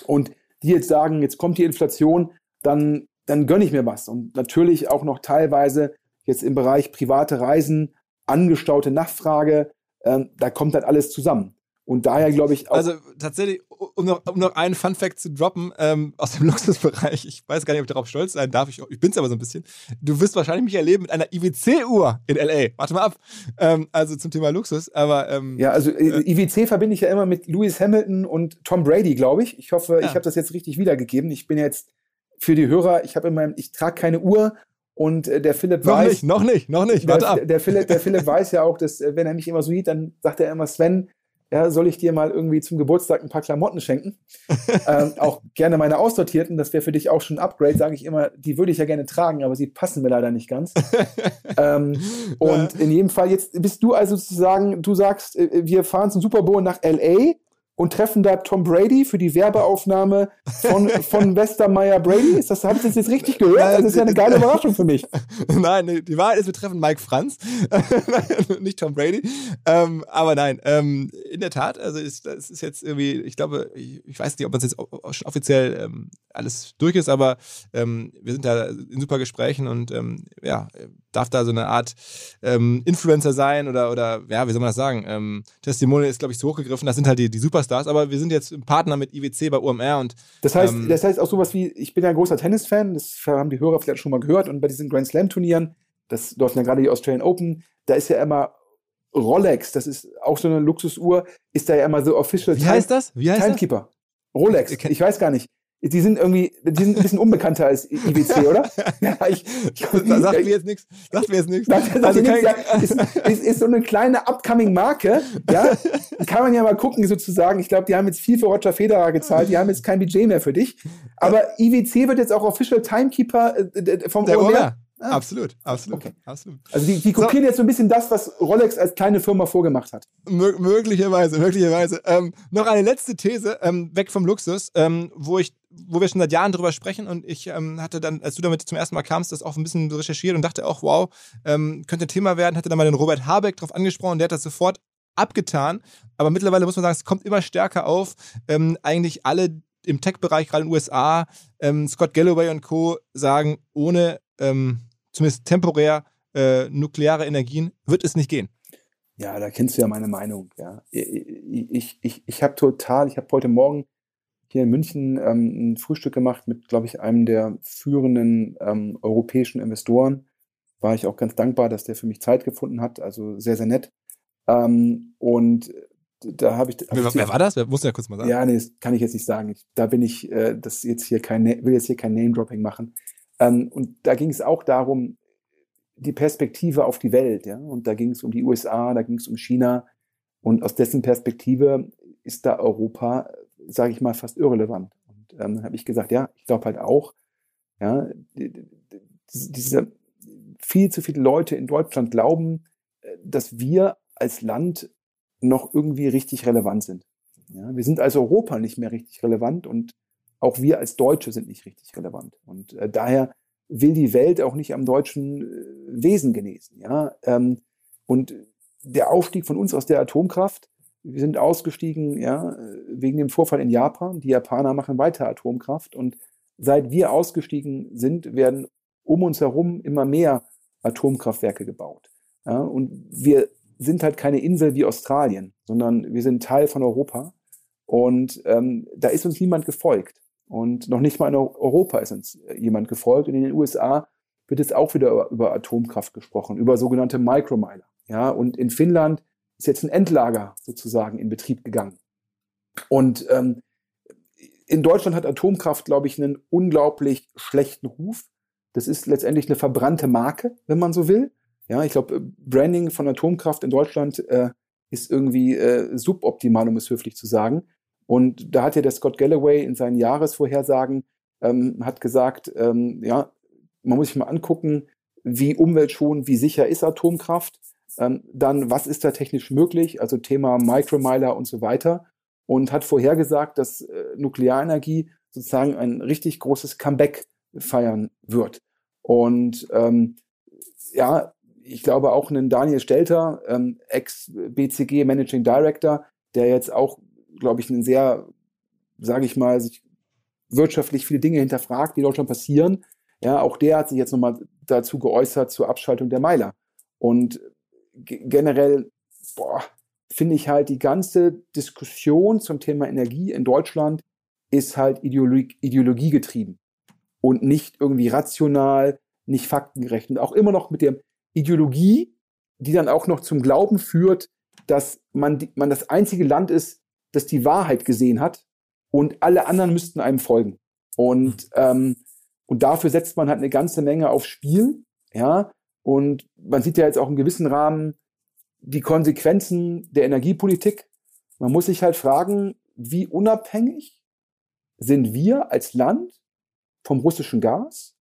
Und die jetzt sagen, jetzt kommt die Inflation, dann, dann gönne ich mir was. Und natürlich auch noch teilweise jetzt im Bereich private Reisen, angestaute Nachfrage, ähm, da kommt halt alles zusammen. Und daher glaube ich auch. Also tatsächlich, um noch, um noch einen Fun-Fact zu droppen ähm, aus dem Luxusbereich, ich weiß gar nicht, ob ich darauf stolz sein darf, ich, ich bin es aber so ein bisschen. Du wirst wahrscheinlich mich erleben mit einer IWC-Uhr in L.A. Warte mal ab. Ähm, also zum Thema Luxus, aber ähm, Ja, also äh, IWC verbinde ich ja immer mit Lewis Hamilton und Tom Brady, glaube ich. Ich hoffe, Ja. ich habe das jetzt richtig wiedergegeben. Ich bin jetzt für die Hörer, ich habe in meinem, ich trage keine Uhr und äh, der Philipp noch weiß, nicht, noch nicht, noch nicht, warte ab. der, der, Philipp, der Philipp weiß ja auch, dass äh, wenn er mich immer so sieht, dann sagt er immer, Sven, ja, soll ich dir mal irgendwie zum Geburtstag ein paar Klamotten schenken? ähm, auch gerne meine aussortierten, das wäre für dich auch schon ein Upgrade, sage ich immer, die würde ich ja gerne tragen, aber sie passen mir leider nicht ganz. ähm, und in jedem Fall, jetzt bist du also sozusagen, du sagst, äh, wir fahren zum Super Bowl nach LA und treffen da Tom Brady für die Werbeaufnahme von, von Westermeier Brady. Ist das, habe ich das jetzt richtig gehört? Das ist ja eine geile Überraschung für mich. nein, die Wahrheit ist, wir treffen Mike Franz, nicht Tom Brady. Ähm, aber nein, ähm, in der Tat, also ist, das ist jetzt irgendwie, ich glaube, ich, ich weiß nicht, ob das jetzt auch- auch schon offiziell ähm, alles durch ist, aber ähm, wir sind da in super Gesprächen und ähm, ja, darf da so eine Art ähm, Influencer sein oder, oder ja, wie soll man das sagen? Ähm, Testimonial ist, glaube ich, zu hochgegriffen, das sind halt die, die Superstars, aber wir sind jetzt Partner mit IWC bei UMR und Das heißt, Ähm, das heißt auch sowas wie, ich bin ja ein großer Tennisfan, das haben die Hörer vielleicht schon mal gehört, und bei diesen Grand Slam Turnieren, das läuft ja gerade die Australian Open, da ist ja immer Rolex, das ist auch so eine Luxusuhr, ist da ja immer so official wie heißt das? Wie heißt das? Timekeeper. Rolex, Ich kenn- ich weiß gar nicht. Die sind irgendwie, die sind ein bisschen unbekannter als IWC, oder? Ja, ich, ich, Da sagt mir jetzt nichts. Sagt mir jetzt nichts. Also kein- ja, ist, ist, ist so eine kleine upcoming Marke, ja. Kann man ja mal gucken, sozusagen. Ich glaube, die haben jetzt viel für Roger Federer gezahlt, die haben jetzt kein Budget mehr für dich. Aber IWC wird jetzt auch Official Timekeeper äh, vom Der OMR. Ah. Absolut, absolut, Okay. absolut. Also die, die kopieren jetzt so ein bisschen das, was Rolex als kleine Firma vorgemacht hat. Mö möglicherweise, möglicherweise. Ähm, noch eine letzte These, ähm, weg vom Luxus, ähm, wo ich, wo wir schon seit Jahren drüber sprechen und ich ähm, hatte dann, als du damit zum ersten Mal kamst, das auch ein bisschen recherchiert und dachte auch, wow, ähm, könnte ein Thema werden, hatte dann mal den Robert Habeck drauf angesprochen, der hat das sofort abgetan. Aber mittlerweile muss man sagen, es kommt immer stärker auf. Ähm, eigentlich alle im Tech-Bereich, gerade in den USA, Scott Galloway und Co. sagen, ohne ähm, zumindest temporär äh, nukleare Energien wird es nicht gehen. Ja, da kennst du ja meine Meinung. Ja. Ich, ich, ich, habe total, ich habe heute Morgen hier in München ähm, ein Frühstück gemacht mit, glaube ich, einem der führenden ähm, europäischen Investoren. War ich auch ganz dankbar, dass der für mich Zeit gefunden hat. Also sehr, sehr nett. Ähm, und da habe ich. hab Wer, wer war das? Wer muss ja kurz mal sagen. ja, nee, das kann ich jetzt nicht sagen. Ich, da bin ich, äh, das jetzt hier kein, will jetzt hier kein Name-Dropping machen. Ähm, und da ging es auch darum, die Perspektive auf die Welt, ja. Und da ging es um die USA, da ging es um China. Und aus dessen Perspektive ist da Europa, sage ich mal, fast irrelevant. Und ähm, dann habe ich gesagt, ja, ich glaube halt auch, ja, die- die- die- diese viel zu viele Leute in Deutschland glauben, äh, dass wir als Land noch irgendwie richtig relevant sind. Ja, wir sind als Europa nicht mehr richtig relevant und auch wir als Deutsche sind nicht richtig relevant. Und äh, daher will die Welt auch nicht am deutschen äh, Wesen genesen. Ja? Ähm, und der Aufstieg von uns aus der Atomkraft, wir sind ausgestiegen ja, wegen dem Vorfall in Japan. Die Japaner machen weiter Atomkraft. Und seit wir ausgestiegen sind, werden um uns herum immer mehr Atomkraftwerke gebaut. Ja? Und wir sind halt keine Insel wie Australien, sondern wir sind Teil von Europa. Und ähm, da ist uns niemand gefolgt. Und noch nicht mal in Eu- Europa ist uns jemand gefolgt. Und in den USA wird jetzt auch wieder über, über Atomkraft gesprochen, über sogenannte Micromiler. Ja, und in Finnland ist jetzt ein Endlager sozusagen in Betrieb gegangen. Und ähm, in Deutschland hat Atomkraft, glaube ich, einen unglaublich schlechten Ruf. Das ist letztendlich eine verbrannte Marke, wenn man so will. Ja, ich glaube, Branding von Atomkraft in Deutschland äh, ist irgendwie äh, suboptimal, um es höflich zu sagen. Und da hat ja der Scott Galloway in seinen Jahresvorhersagen ähm, hat gesagt, ähm, ja, man muss sich mal angucken, wie umweltschonend, wie sicher ist Atomkraft. Ähm, dann, was ist da technisch möglich? Also Thema Micromiler und so weiter. Und hat vorhergesagt, dass äh, Nuklearenergie sozusagen ein richtig großes Comeback feiern wird. Und ähm, ja, ich glaube auch einen Daniel Stelter, ähm, Ex-BCG Managing Director, der jetzt auch, glaube ich, einen sehr, sage ich mal, sich wirtschaftlich viele Dinge hinterfragt, die dort schon passieren. Ja, auch der hat sich jetzt nochmal dazu geäußert zur Abschaltung der Meiler. Und generell, finde ich halt die ganze Diskussion zum Thema Energie in Deutschland ist halt Ideologie, Ideologie getrieben und nicht irgendwie rational, nicht faktengerecht und auch immer noch mit der Ideologie, die dann auch noch zum Glauben führt, dass man, man das einzige Land ist, das die Wahrheit gesehen hat und alle anderen müssten einem folgen. Und, ähm, und dafür setzt man halt eine ganze Menge aufs Spiel, ja. Und man sieht ja jetzt auch im gewissen Rahmen die Konsequenzen der Energiepolitik. Man muss sich halt fragen, wie unabhängig sind wir als Land vom russischen Gas?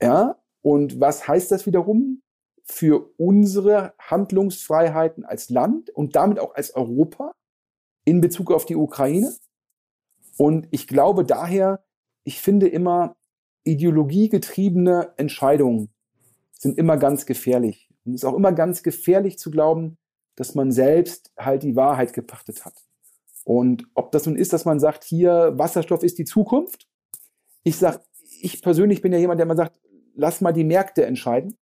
Ja, und was heißt das wiederum für unsere Handlungsfreiheiten als Land und damit auch als Europa in Bezug auf die Ukraine? Und ich glaube daher, ich finde immer, ideologiegetriebene Entscheidungen sind immer ganz gefährlich. Und es ist auch immer ganz gefährlich zu glauben, dass man selbst halt die Wahrheit gepachtet hat. Und ob das nun ist, dass man sagt, hier Wasserstoff ist die Zukunft. Ich sage, ich persönlich bin ja jemand, der immer sagt, lass mal die Märkte entscheiden.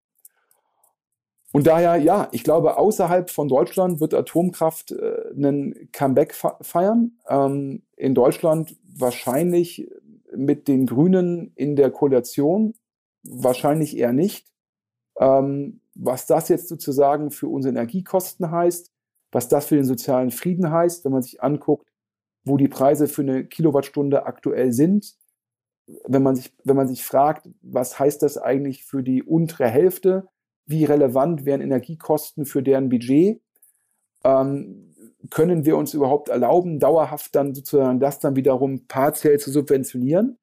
Und daher, ja, ich glaube, außerhalb von Deutschland wird Atomkraft äh, einen Comeback feiern. Ähm, in Deutschland wahrscheinlich mit den Grünen in der Koalition, wahrscheinlich eher nicht. Ähm, was das jetzt sozusagen für unsere Energiekosten heißt, was das für den sozialen Frieden heißt, wenn man sich anguckt, wo die Preise für eine Kilowattstunde aktuell sind, wenn man sich, wenn man sich fragt, was heißt das eigentlich für die untere Hälfte, wie relevant wären Energiekosten für deren Budget, ähm, können wir uns überhaupt erlauben, dauerhaft dann sozusagen das dann wiederum partiell zu subventionieren?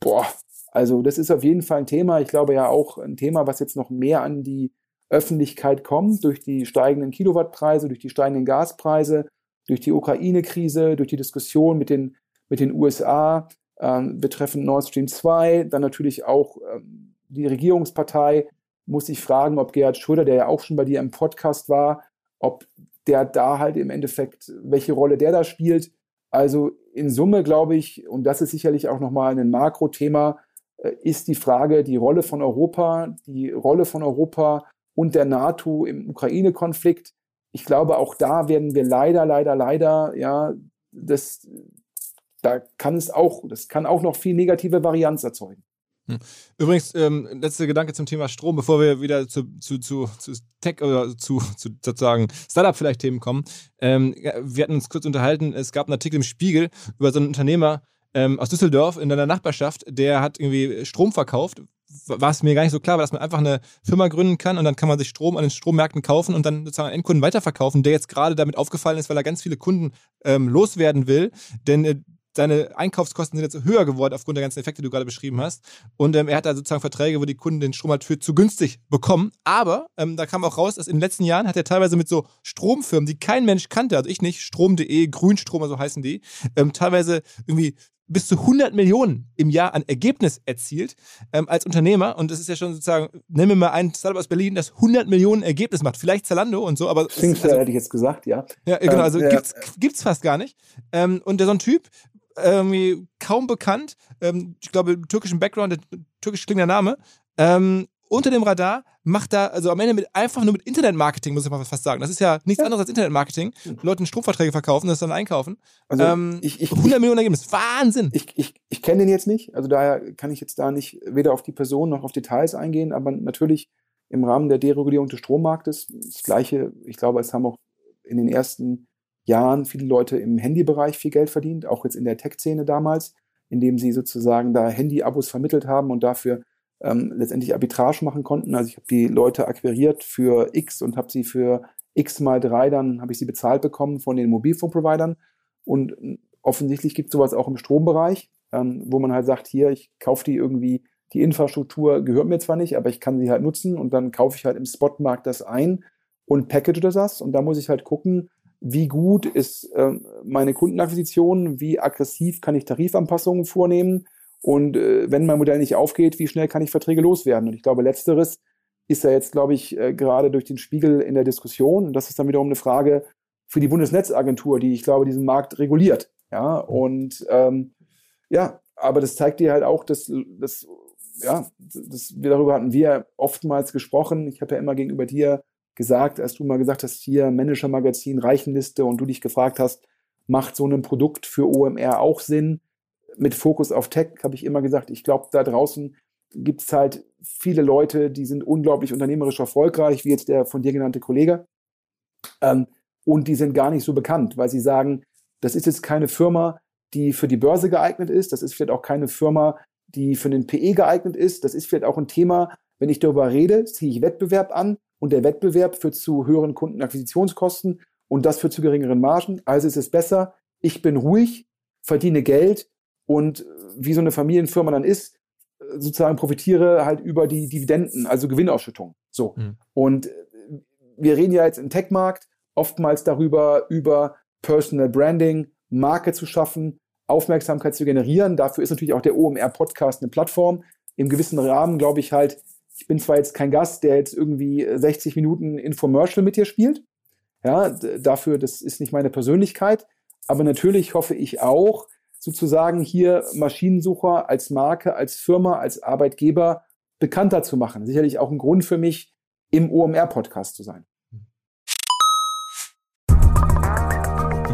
Boah, also das ist auf jeden Fall ein Thema. Ich glaube ja auch ein Thema, was jetzt noch mehr an die Öffentlichkeit kommt durch die steigenden Kilowattpreise, durch die steigenden Gaspreise, durch die Ukraine-Krise, durch die Diskussion mit den, mit den USA ähm, betreffend Nord Stream 2, dann natürlich auch ähm, die Regierungspartei, muss ich fragen, ob Gerhard Schröder, der ja auch schon bei dir im Podcast war, ob der da halt im Endeffekt, welche Rolle der da spielt. Also in Summe glaube ich, und das ist sicherlich auch nochmal ein Makrothema, äh, ist die Frage, die Rolle von Europa, die Rolle von Europa und der NATO im Ukraine-Konflikt. Ich glaube, auch da werden wir leider, leider, leider, ja, das, da kann es auch, das kann auch noch viel negative Varianz erzeugen. Hm. Übrigens, ähm, letzter Gedanke zum Thema Strom, bevor wir wieder zu, zu, zu, zu Tech oder zu, zu sozusagen Startup vielleicht Themen kommen. Ähm, wir hatten uns kurz unterhalten, es gab einen Artikel im Spiegel über so einen Unternehmer ähm, aus Düsseldorf in deiner Nachbarschaft, der hat irgendwie Strom verkauft, war es mir gar nicht so klar, dass man einfach eine Firma gründen kann und dann kann man sich Strom an den Strommärkten kaufen und dann sozusagen Endkunden weiterverkaufen, der jetzt gerade damit aufgefallen ist, weil er ganz viele Kunden ähm, loswerden will. Denn äh, seine Einkaufskosten sind jetzt höher geworden aufgrund der ganzen Effekte, die du gerade beschrieben hast. Und ähm, er hat da sozusagen Verträge, wo die Kunden den Strom halt für zu günstig bekommen. Aber ähm, da kam auch raus, dass in den letzten Jahren hat er teilweise mit so Stromfirmen, die kein Mensch kannte, also ich nicht, Strom.de, Grünstrom, so heißen die, ähm, teilweise irgendwie bis zu 100 Millionen im Jahr an Ergebnis erzielt ähm, als Unternehmer. Und das ist ja schon sozusagen, nehmen wir mal ein Startup aus Berlin, das 100 Millionen Ergebnis macht. Vielleicht Zalando und so, aber. Thinkster also, hätte ich jetzt gesagt, ja. Ja, genau, also ähm, gibt's, gibt's fast gar nicht. Ähm, und der so ein Typ, irgendwie kaum bekannt, ähm, ich glaube, türkischen Background, türkisch klingender Name, ähm, unter dem Radar, macht da, also am Ende mit einfach nur mit Internetmarketing, muss ich mal fast sagen. Das ist ja nichts ja. anderes als Internetmarketing. Leuten Stromverträge verkaufen, das dann einkaufen. Also ähm, ich, ich, 100 ich, Millionen Ergebnis. Wahnsinn! Ich, ich, ich kenne den jetzt nicht, also daher kann ich jetzt da nicht weder auf die Person noch auf Details eingehen, aber natürlich im Rahmen der Deregulierung des Strommarktes, das Gleiche, ich glaube, es haben auch in den ersten Jahren viele Leute im Handybereich viel Geld verdient, auch jetzt in der Tech-Szene damals, indem sie sozusagen da Handy-Abos vermittelt haben und dafür ähm, letztendlich Arbitrage machen konnten. Also ich habe die Leute akquiriert für X und habe sie für X mal drei, dann habe ich sie bezahlt bekommen von den Mobilfunkprovidern. Und äh, offensichtlich gibt es sowas auch im Strombereich, ähm, wo man halt sagt, hier, ich kaufe die irgendwie, die Infrastruktur gehört mir zwar nicht, aber ich kann sie halt nutzen und dann kaufe ich halt im Spotmarkt das ein und package das. Und da muss ich halt gucken, wie gut ist äh, meine Kundenakquisition, wie aggressiv kann ich Tarifanpassungen vornehmen und äh, wenn mein Modell nicht aufgeht, wie schnell kann ich Verträge loswerden? Und ich glaube, letzteres ist ja jetzt, glaube ich, äh, gerade durch den Spiegel in der Diskussion. Und das ist dann wiederum eine Frage für die Bundesnetzagentur, die, ich glaube, diesen Markt reguliert. Ja, und ähm, ja, aber das zeigt dir halt auch, dass, dass ja, das, wir darüber hatten wir oftmals gesprochen. Ich habe ja immer gegenüber dir gesagt, als du mal gesagt hast, hier Manager-Magazin, Reichenliste und du dich gefragt hast, macht so ein Produkt für OMR auch Sinn? Mit Fokus auf Tech habe ich immer gesagt, ich glaube, da draußen gibt es halt viele Leute, die sind unglaublich unternehmerisch erfolgreich, wie jetzt der von dir genannte Kollege. Ähm, und die sind gar nicht so bekannt, weil sie sagen, das ist jetzt keine Firma, die für die Börse geeignet ist, das ist vielleicht auch keine Firma, die für den PE geeignet ist, das ist vielleicht auch ein Thema, wenn ich darüber rede, ziehe ich Wettbewerb an und der Wettbewerb führt zu höheren Kundenakquisitionskosten und das führt zu geringeren Margen. Also ist es besser, ich bin ruhig, verdiene Geld und wie so eine Familienfirma dann ist, sozusagen profitiere halt über die Dividenden, also Gewinnausschüttung. So. Mhm. Und wir reden ja jetzt im Tech-Markt oftmals darüber, über Personal Branding, Marke zu schaffen, Aufmerksamkeit zu generieren. Dafür ist natürlich auch der OMR-Podcast eine Plattform. Im gewissen Rahmen glaube ich halt, ich bin zwar jetzt kein Gast, der jetzt irgendwie 60 Minuten Infomercial mit dir spielt. Ja, dafür, das ist nicht meine Persönlichkeit. Aber natürlich hoffe ich auch, sozusagen hier Maschinensucher als Marke, als Firma, als Arbeitgeber bekannter zu machen. Sicherlich auch ein Grund für mich, im OMR-Podcast zu sein.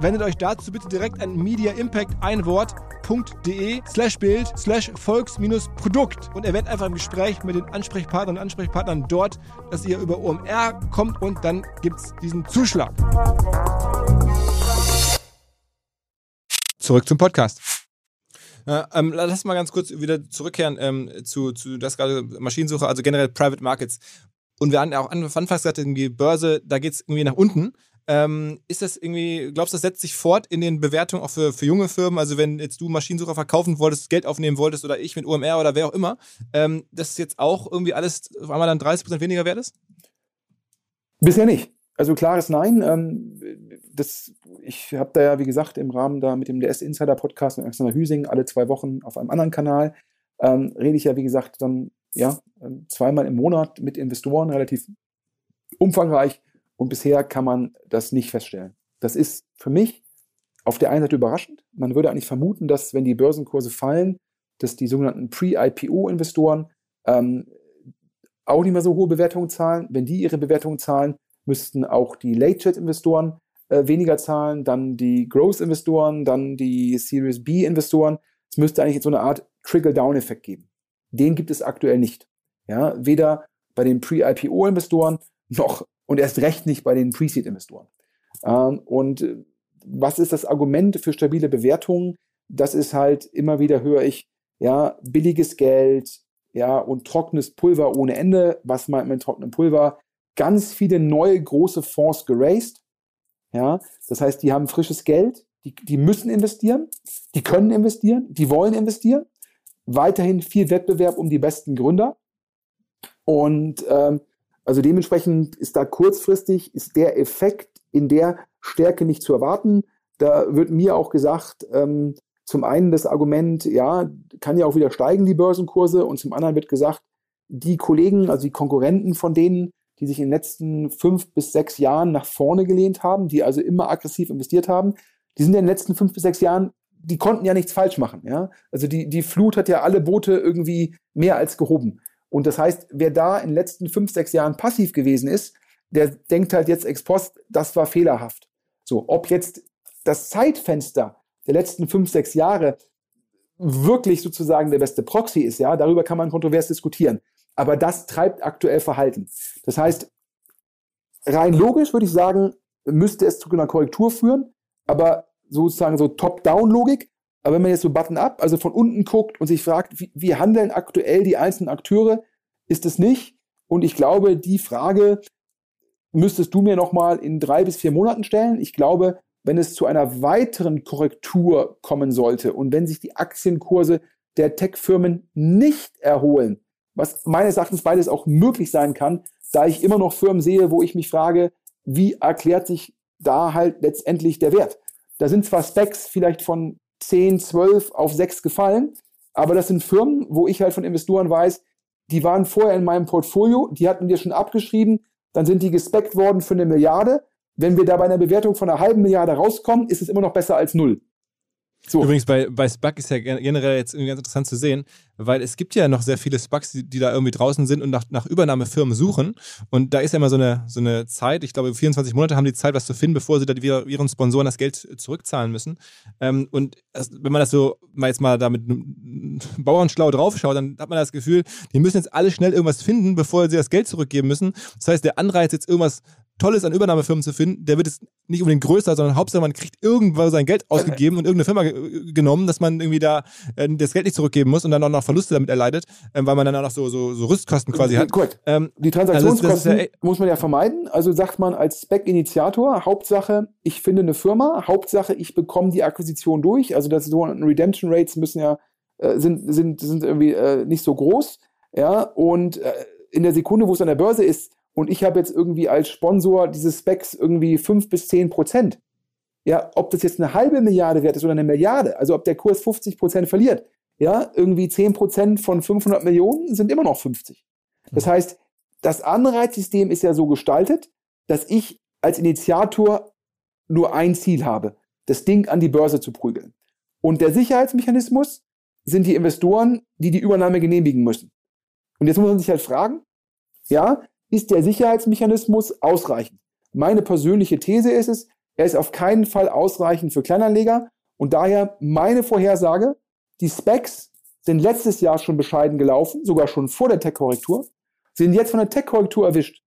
Wendet euch dazu bitte direkt an Media Impact ein Wort www.volks-produkt.de slash Bild slash Volks-Produkt und erwähnt einfach im Gespräch mit den Ansprechpartnern und Ansprechpartnern dort, dass ihr über OMR kommt und dann gibt es diesen Zuschlag. Zurück zum Podcast. Äh, ähm, lass mal ganz kurz wieder zurückkehren ähm, zu, zu das gerade Maschinensuche, also generell Private Markets. Und wir hatten auch anfangs gesagt, die Börse, da geht es irgendwie nach unten. Ähm, ist das irgendwie, glaubst du, das setzt sich fort in den Bewertungen auch für, für junge Firmen? Also wenn jetzt du Maschinensucher verkaufen wolltest, Geld aufnehmen wolltest oder ich mit OMR oder wer auch immer, ähm, dass jetzt auch irgendwie alles auf einmal dann 30% weniger wert ist? Bisher nicht. Also klares Nein. Ähm, das, ich habe da ja, wie gesagt, im Rahmen da mit dem DS Insider Podcast mit Alexander Hüsing alle zwei Wochen auf einem anderen Kanal, ähm, rede ich ja, wie gesagt, dann ja ähm, zweimal im Monat mit Investoren, relativ umfangreich und bisher kann man das nicht feststellen. Das ist für mich auf der einen Seite überraschend. Man würde eigentlich vermuten, dass wenn die Börsenkurse fallen, dass die sogenannten Pre-IPO-Investoren ähm, auch nicht mehr so hohe Bewertungen zahlen. Wenn die ihre Bewertungen zahlen, müssten auch die Late-Chat-Investoren äh, weniger zahlen, dann die Growth-Investoren, dann die Series B-Investoren. Es müsste eigentlich so eine Art Trickle-Down-Effekt geben. Den gibt es aktuell nicht. Ja, weder bei den Pre-IPO-Investoren noch und erst recht nicht bei den Pre-Seed-Investoren. Ähm, und äh, was ist das Argument für stabile Bewertungen? Das ist halt immer wieder höre ich, ja, billiges Geld, ja, und trockenes Pulver ohne Ende. Was meint man mit trockenem Pulver? Ganz viele neue große Fonds geraced. Ja, das heißt, die haben frisches Geld, die, die müssen investieren, die können investieren, die wollen investieren. Weiterhin viel Wettbewerb um die besten Gründer. Und ähm, also dementsprechend ist da kurzfristig ist der Effekt in der Stärke nicht zu erwarten. Da wird mir auch gesagt, ähm, zum einen das Argument, ja, kann ja auch wieder steigen, die Börsenkurse, und zum anderen wird gesagt, die Kollegen, also die Konkurrenten von denen, die sich in den letzten fünf bis sechs Jahren nach vorne gelehnt haben, die also immer aggressiv investiert haben, die sind in den letzten fünf bis sechs Jahren, die konnten ja nichts falsch machen, ja. Also die, die Flut hat ja alle Boote irgendwie mehr als gehoben. Und das heißt, wer da in den letzten fünf, sechs Jahren passiv gewesen ist, der denkt halt jetzt ex post, das war fehlerhaft. So, ob jetzt das Zeitfenster der letzten fünf, sechs Jahre wirklich sozusagen der beste Proxy ist, ja, darüber kann man kontrovers diskutieren. Aber das treibt aktuell Verhalten. Das heißt, rein logisch würde ich sagen, müsste es zu einer Korrektur führen, aber sozusagen so Top-Down-Logik aber wenn man jetzt so Button-up, also von unten guckt und sich fragt, wie, wie handeln aktuell die einzelnen Akteure, ist es nicht. Und ich glaube, die Frage müsstest du mir nochmal in drei bis vier Monaten stellen. Ich glaube, wenn es zu einer weiteren Korrektur kommen sollte und wenn sich die Aktienkurse der Tech-Firmen nicht erholen, was meines Erachtens beides auch möglich sein kann, da ich immer noch Firmen sehe, wo ich mich frage, wie erklärt sich da halt letztendlich der Wert? Da sind zwar Specs vielleicht von 10, 12 auf 6 gefallen. Aber das sind Firmen, wo ich halt von Investoren weiß, die waren vorher in meinem Portfolio, die hatten wir schon abgeschrieben, dann sind die gespeckt worden für eine Milliarde. Wenn wir da bei einer Bewertung von einer halben Milliarde rauskommen, ist es immer noch besser als null. So. Übrigens, bei, bei SPAC ist ja generell jetzt ganz interessant zu sehen, weil es gibt ja noch sehr viele SPACs, die, die da irgendwie draußen sind und nach, nach Übernahmefirmen suchen. Und da ist ja immer so eine, so eine Zeit, ich glaube, 24 Monate haben die Zeit, was zu finden, bevor sie dann wieder ihren Sponsoren das Geld zurückzahlen müssen. Ähm, und das, wenn man das so mal jetzt mal da mit Bauernschlau draufschaut, dann hat man das Gefühl, die müssen jetzt alle schnell irgendwas finden, bevor sie das Geld zurückgeben müssen. Das heißt, der Anreiz, jetzt irgendwas Tolles an Übernahmefirmen zu finden, der wird es nicht unbedingt größer, sondern Hauptsache man kriegt irgendwann sein Geld ausgegeben und irgendeine Firma genommen, dass man irgendwie da äh, das Geld nicht zurückgeben muss und dann auch noch Verluste damit erleidet, äh, weil man dann auch noch so, so, so Rüstkosten quasi hat. Gut. Ähm, die Transaktionskosten also das, das ja muss man ja vermeiden. Also sagt man als Spec-Initiator, Hauptsache, ich finde eine Firma, Hauptsache, ich bekomme die Akquisition durch. Also das so Redemption Rates müssen ja äh, sind, sind, sind irgendwie äh, nicht so groß. Ja, und äh, in der Sekunde, wo es an der Börse ist, und ich habe jetzt irgendwie als Sponsor dieses Specs irgendwie 5 bis 10 Prozent. Ja, ob das jetzt eine halbe Milliarde wert ist oder eine Milliarde, also ob der Kurs 50 Prozent verliert, ja, irgendwie 10 Prozent von 500 Millionen sind immer noch 50. Das mhm. heißt, das Anreizsystem ist ja so gestaltet, dass ich als Initiator nur ein Ziel habe, das Ding an die Börse zu prügeln. Und der Sicherheitsmechanismus sind die Investoren, die die Übernahme genehmigen müssen. Und jetzt muss man sich halt fragen, ja, ist der Sicherheitsmechanismus ausreichend? Meine persönliche These ist es, er ist auf keinen Fall ausreichend für Kleinanleger und daher meine Vorhersage, die Specs sind letztes Jahr schon bescheiden gelaufen, sogar schon vor der Tech-Korrektur, sind jetzt von der Tech-Korrektur erwischt.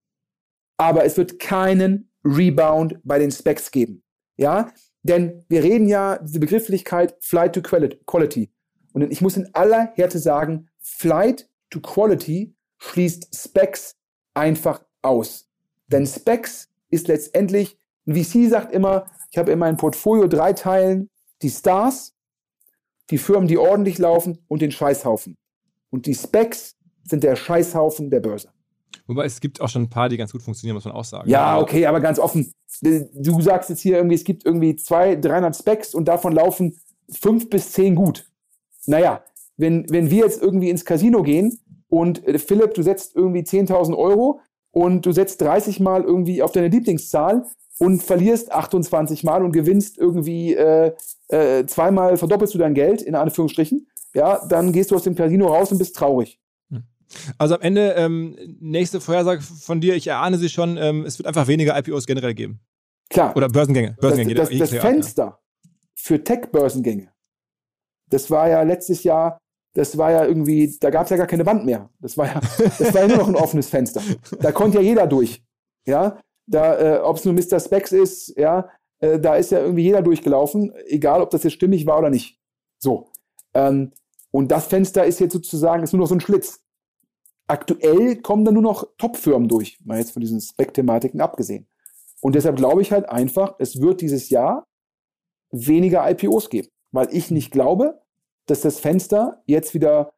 Aber es wird keinen Rebound bei den Specs geben. Ja, denn wir reden ja diese Begrifflichkeit Flight to Quality. Und ich muss in aller Härte sagen, Flight to Quality schließt Specs einfach aus. Denn Specs ist letztendlich, ein VC sagt immer, ich habe in meinem Portfolio drei Teilen die Stars, die Firmen, die ordentlich laufen und den Scheißhaufen. Und die Specs sind der Scheißhaufen der Börse. Wobei es gibt auch schon ein paar, die ganz gut funktionieren, muss man auch sagen. Ja, okay, aber ganz offen. Du sagst jetzt hier irgendwie, es gibt irgendwie 200, 300 Specs und davon laufen fünf bis zehn gut. Naja, wenn, wenn wir jetzt irgendwie ins Casino gehen und äh, Philipp, du setzt irgendwie 10.000 Euro und du setzt 30 Mal irgendwie auf deine Lieblingszahl und verlierst 28 Mal und gewinnst irgendwie äh, äh, zweimal, verdoppelst du dein Geld, in Anführungsstrichen, ja, dann gehst du aus dem Casino raus und bist traurig. Hm. Also am Ende, ähm, nächste Vorhersage von dir, ich erahne sie schon, ähm, es wird einfach weniger IPOs generell geben. Klar. Oder Börsengänge. Börsengänge das, das, das Fenster für Tech-Börsengänge, das war ja letztes Jahr, das war ja irgendwie, da gab es ja gar keine Wand mehr. Das war ja, das war ja nur noch ein offenes Fenster. Da konnte ja jeder durch. Ja, da, äh, ob es nur Mr. Specs ist, ja, äh, da ist ja irgendwie jeder durchgelaufen, egal ob das jetzt stimmig war oder nicht. So. Ähm, und das Fenster ist jetzt sozusagen, ist nur noch so ein Schlitz. Aktuell kommen da nur noch Top-Firmen durch, mal jetzt von diesen Spec-Thematiken abgesehen. Und deshalb glaube ich halt einfach, es wird dieses Jahr weniger IPOs geben, weil ich nicht glaube, dass das Fenster jetzt wieder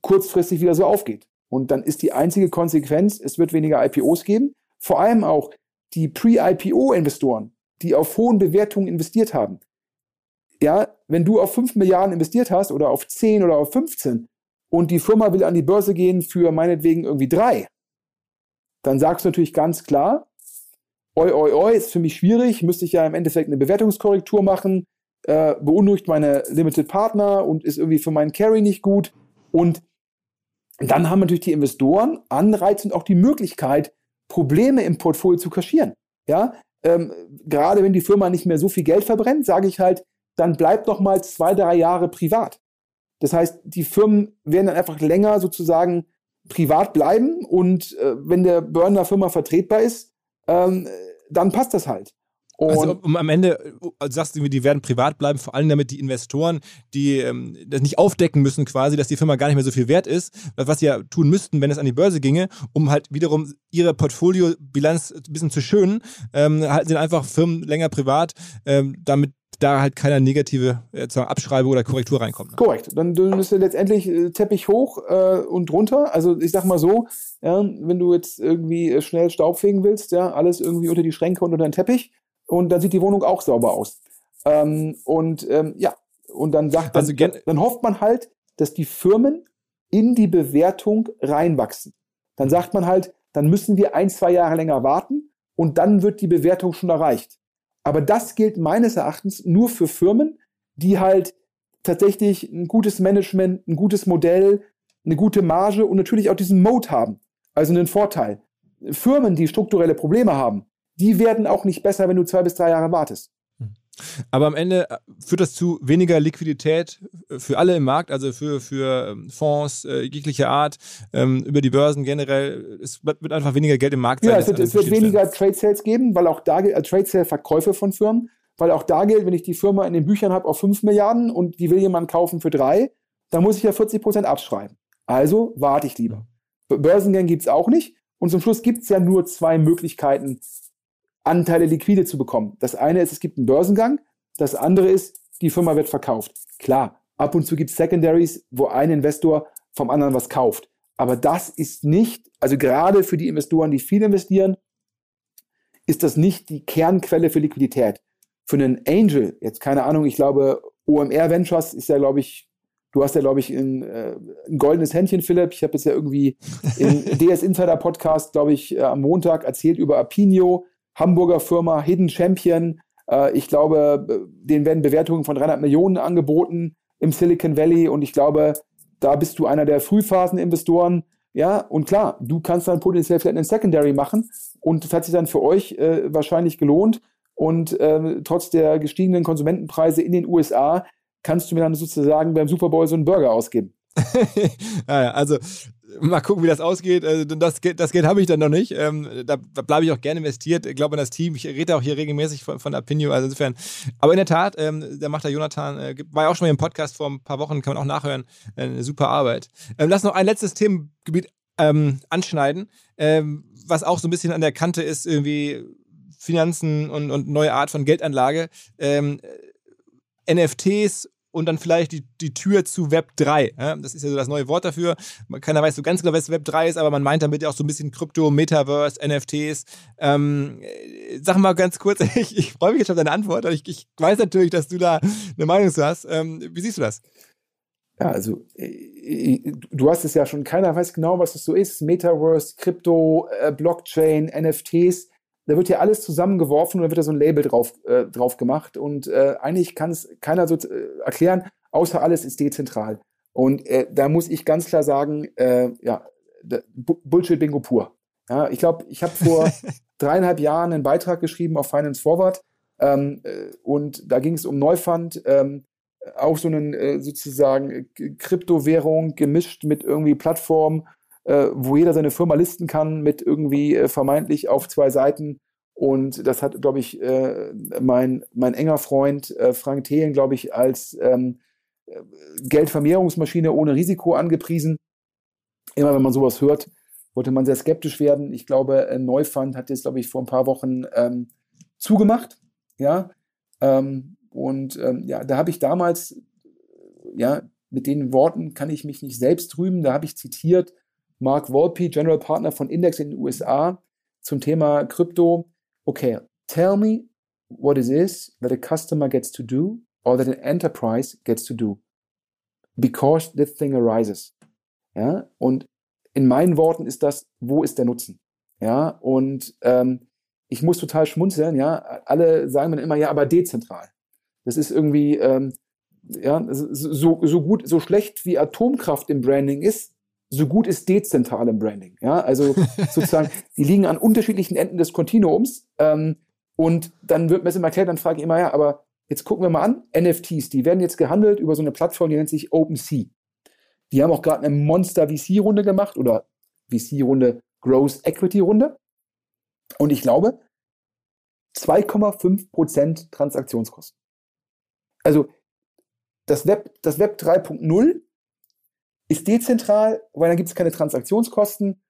kurzfristig wieder so aufgeht. Und dann ist die einzige Konsequenz, es wird weniger IPOs geben. Vor allem auch die Pre-IPO-Investoren, die auf hohen Bewertungen investiert haben. Ja, wenn du auf 5 Milliarden investiert hast oder auf 10 oder auf 15 und die Firma will an die Börse gehen für meinetwegen irgendwie drei, dann sagst du natürlich ganz klar, oi, oi, oi, ist für mich schwierig, müsste ich ja im Endeffekt eine Bewertungskorrektur machen, äh, beunruhigt meine Limited Partner und ist irgendwie für meinen Carry nicht gut. Und dann haben natürlich die Investoren Anreiz und auch die Möglichkeit, Probleme im Portfolio zu kaschieren. Ja, ähm, gerade wenn die Firma nicht mehr so viel Geld verbrennt, sage ich halt, dann bleibt noch mal zwei, drei Jahre privat. Das heißt, die Firmen werden dann einfach länger sozusagen privat bleiben und äh, wenn der Burn der Firma vertretbar ist, ähm, dann passt das halt. Und also um, am Ende also sagst du, die werden privat bleiben, vor allem damit die Investoren, die ähm, das nicht aufdecken müssen quasi, dass die Firma gar nicht mehr so viel wert ist, was sie ja tun müssten, wenn es an die Börse ginge, um halt wiederum ihre Portfoliobilanz ein bisschen zu schönen, ähm, halten sie einfach Firmen länger privat, ähm, damit da halt keine negative äh, Abschreibung oder Korrektur reinkommt. Ne? Korrekt. Dann, dann ist ja letztendlich äh, Teppich hoch äh, und drunter. Also ich sag mal so, ja, wenn du jetzt irgendwie äh, schnell Staub fegen willst, ja, alles irgendwie unter die Schränke und unter den Teppich, und dann sieht die Wohnung auch sauber aus. Ähm, und ähm, ja, und dann sagt also dann, dann hofft man halt, dass die Firmen in die Bewertung reinwachsen. Dann sagt man halt, dann müssen wir ein, zwei Jahre länger warten und dann wird die Bewertung schon erreicht. Aber das gilt meines Erachtens nur für Firmen, die halt tatsächlich ein gutes Management, ein gutes Modell, eine gute Marge und natürlich auch diesen Mode haben. Also einen Vorteil. Firmen, die strukturelle Probleme haben, die werden auch nicht besser, wenn du zwei bis drei Jahre wartest. Hm. Aber am Ende äh, führt das zu weniger Liquidität äh, für alle im Markt, also für, für ähm, Fonds äh, jeglicher Art, ähm, über die Börsen generell. Es wird einfach weniger Geld im Markt sein. Ja, es wird, es wird weniger Trade Sales geben, weil auch da äh, Trade Sale Verkäufe von Firmen, weil auch da gilt, wenn ich die Firma in den Büchern habe auf 5 Milliarden und die will jemand kaufen für drei, dann muss ich ja 40 Prozent abschreiben. Also warte ich lieber. Börsengänge gibt es auch nicht. Und zum Schluss gibt es ja nur zwei Möglichkeiten, Anteile liquide zu bekommen. Das eine ist, es gibt einen Börsengang. Das andere ist, die Firma wird verkauft. Klar, ab und zu gibt es Secondaries, wo ein Investor vom anderen was kauft. Aber das ist nicht, also gerade für die Investoren, die viel investieren, ist das nicht die Kernquelle für Liquidität. Für einen Angel, jetzt keine Ahnung, ich glaube, OMR Ventures ist ja, glaube ich, du hast ja, glaube ich, ein, äh, ein goldenes Händchen, Philipp. Ich habe jetzt ja irgendwie im DS Insider Podcast, glaube ich, äh, am Montag erzählt über Apinio. Hamburger Firma Hidden Champion. Äh, ich glaube, denen werden Bewertungen von 300 Millionen angeboten im Silicon Valley und ich glaube, da bist du einer der Frühphaseninvestoren. Ja, und klar, du kannst dann potenziell vielleicht einen Secondary machen und das hat sich dann für euch äh, wahrscheinlich gelohnt. Und äh, trotz der gestiegenen Konsumentenpreise in den USA kannst du mir dann sozusagen beim Super Bowl so einen Burger ausgeben. ja, also mal gucken, wie das ausgeht. Also, das, das Geld habe ich dann noch nicht. Ähm, da, da bleibe ich auch gerne investiert. Ich glaube an das Team. Ich rede auch hier regelmäßig von, von Apinio. Also insofern. Aber in der Tat, ähm, der macht der Jonathan, äh, war ja auch schon mal im Podcast vor ein paar Wochen, kann man auch nachhören. Äh, eine super Arbeit. Ähm, lass noch ein letztes Themengebiet anschneiden, was auch so ein bisschen an der Kante ist, irgendwie Finanzen und, und neue Art von Geldanlage. Ähm, NFTs und dann vielleicht die, die Tür zu Web 3. Ja? Das ist ja so das neue Wort dafür. Keiner weiß so ganz genau, was Web 3 ist, aber man meint damit ja auch so ein bisschen Krypto, Metaverse, NFTs. Ähm, sag mal ganz kurz, ich, ich freue mich jetzt auf deine Antwort. Ich, ich weiß natürlich, dass du da eine Meinung zu hast. Ähm, wie siehst du das? Ja, also äh, äh, du hast es ja schon, keiner weiß genau, was es so ist. Metaverse, Krypto, äh, Blockchain, NFTs da wird ja alles zusammengeworfen und da wird da so ein Label drauf, äh, drauf gemacht. Und äh, eigentlich kann es keiner so äh, erklären, außer alles ist dezentral. Und äh, da muss ich ganz klar sagen, äh, ja, Bullshit-Bingo pur. Ja, ich glaube, ich habe vor dreieinhalb Jahren einen Beitrag geschrieben auf Finance Forward ähm, äh, und da ging es um Neufund, ähm, auch so einen sozusagen Kryptowährung gemischt mit irgendwie Plattformen, äh, wo jeder seine Firma listen kann mit irgendwie äh, vermeintlich auf zwei Seiten. Und das hat, glaube ich, äh, mein, mein enger Freund äh, Frank Thelen, glaube ich, als ähm, Geldvermehrungsmaschine ohne Risiko angepriesen. Immer wenn man sowas hört, wollte man sehr skeptisch werden. Ich glaube, Neufund hat jetzt, glaube ich, vor ein paar Wochen ähm, zugemacht. Ja. Ähm, und ähm, ja, da habe ich damals, ja, mit den Worten kann ich mich nicht selbst rühmen. Da habe ich zitiert Mark Volpe, General Partner von Index in den USA, zum Thema Krypto. Okay, tell me what it is that a customer gets to do or that an enterprise gets to do because this thing arises. Ja, und in meinen Worten ist das, wo ist der Nutzen? Ja, und ähm, ich muss total schmunzeln, ja. Alle sagen mir immer, ja, aber dezentral. Das ist irgendwie, ähm, ja, so, so gut, so schlecht wie Atomkraft im Branding ist, so gut ist dezentral im Branding. Ja, also sozusagen, die liegen an unterschiedlichen Enden des Kontinuums. Ähm, und dann wird mir das immer erklärt, dann frage ich immer, ja, aber jetzt gucken wir mal an, NFTs, die werden jetzt gehandelt über so eine Plattform, die nennt sich OpenSea. Die haben auch gerade eine Monster VC-Runde gemacht oder VC-Runde, Growth Equity-Runde. Und ich glaube, 2,5% Transaktionskosten. Also das Web, das Web 3.0 ist dezentral, weil dann gibt es keine Transaktionskosten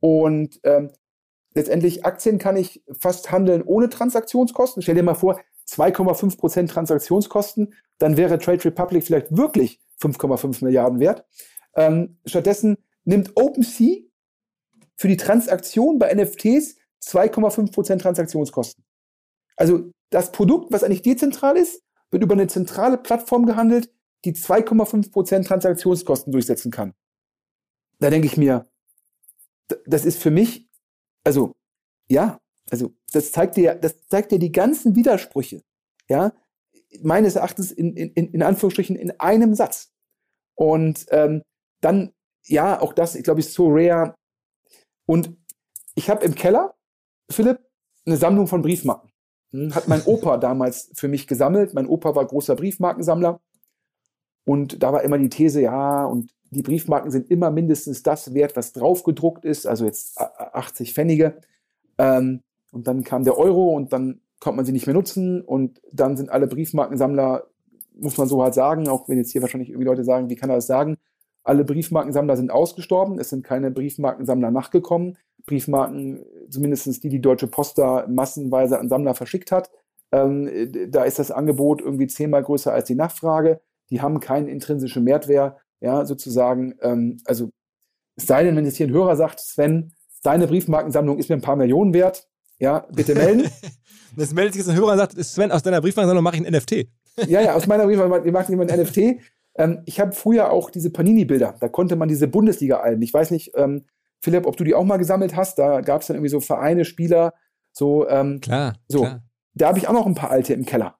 und ähm, letztendlich Aktien kann ich fast handeln ohne Transaktionskosten. Stell dir mal vor, 2,5% Transaktionskosten, dann wäre Trade Republic vielleicht wirklich 5,5 Milliarden wert. Ähm, stattdessen nimmt OpenSea für die Transaktion bei NFTs 2,5% Transaktionskosten. Also das Produkt, was eigentlich dezentral ist, wird über eine zentrale Plattform gehandelt, die 2,5% Transaktionskosten durchsetzen kann. Da denke ich mir, das ist für mich, also ja, also das zeigt dir, das zeigt dir die ganzen Widersprüche, ja, meines Erachtens in, in, in Anführungsstrichen in einem Satz. Und ähm, dann, ja, auch das, ich glaube, ist so rare. Und ich habe im Keller, Philipp, eine Sammlung von Briefmarken. Hat mein Opa damals für mich gesammelt. Mein Opa war großer Briefmarkensammler. Und da war immer die These, ja, und die Briefmarken sind immer mindestens das wert, was draufgedruckt ist, also jetzt 80 Pfennige. Ähm, und dann kam der Euro und dann konnte man sie nicht mehr nutzen und dann sind alle Briefmarkensammler, muss man so halt sagen, auch wenn jetzt hier wahrscheinlich irgendwie Leute sagen, wie kann er das sagen? Alle Briefmarkensammler sind ausgestorben, es sind keine Briefmarkensammler nachgekommen. Briefmarken, zumindest die, die Deutsche Post da massenweise an Sammler verschickt hat. Ähm, da ist das Angebot irgendwie zehnmal größer als die Nachfrage. Die haben keinen intrinsischen Mehrwert, ja, sozusagen. Ähm, also, es sei denn, wenn jetzt hier ein Hörer sagt, Sven, deine Briefmarkensammlung ist mir ein paar Millionen wert, ja, bitte melden. das meldet sich jetzt ein Hörer und sagt, Sven, aus deiner Briefmarkensammlung mache ich ein NFT. ja, ja, aus meiner Briefmarkensammlung mache ich ein NFT. Ähm, ich habe früher auch diese Panini-Bilder, da konnte man diese Bundesliga-Alben, ich weiß nicht, ähm, Philipp, ob du die auch mal gesammelt hast. Da gab es dann irgendwie so Vereine, Spieler, so. Ähm, klar. So. Klar. Da habe ich auch noch ein paar alte im Keller.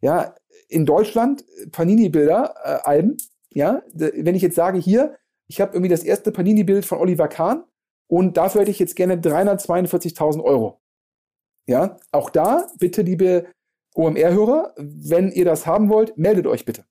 Ja, in Deutschland Panini-Bilder, äh, Alben. Ja, wenn ich jetzt sage, hier, ich habe irgendwie das erste Panini-Bild von Oliver Kahn und dafür hätte ich jetzt gerne 342.000 Euro. Ja, auch da bitte, liebe OMR-Hörer, wenn ihr das haben wollt, meldet euch bitte.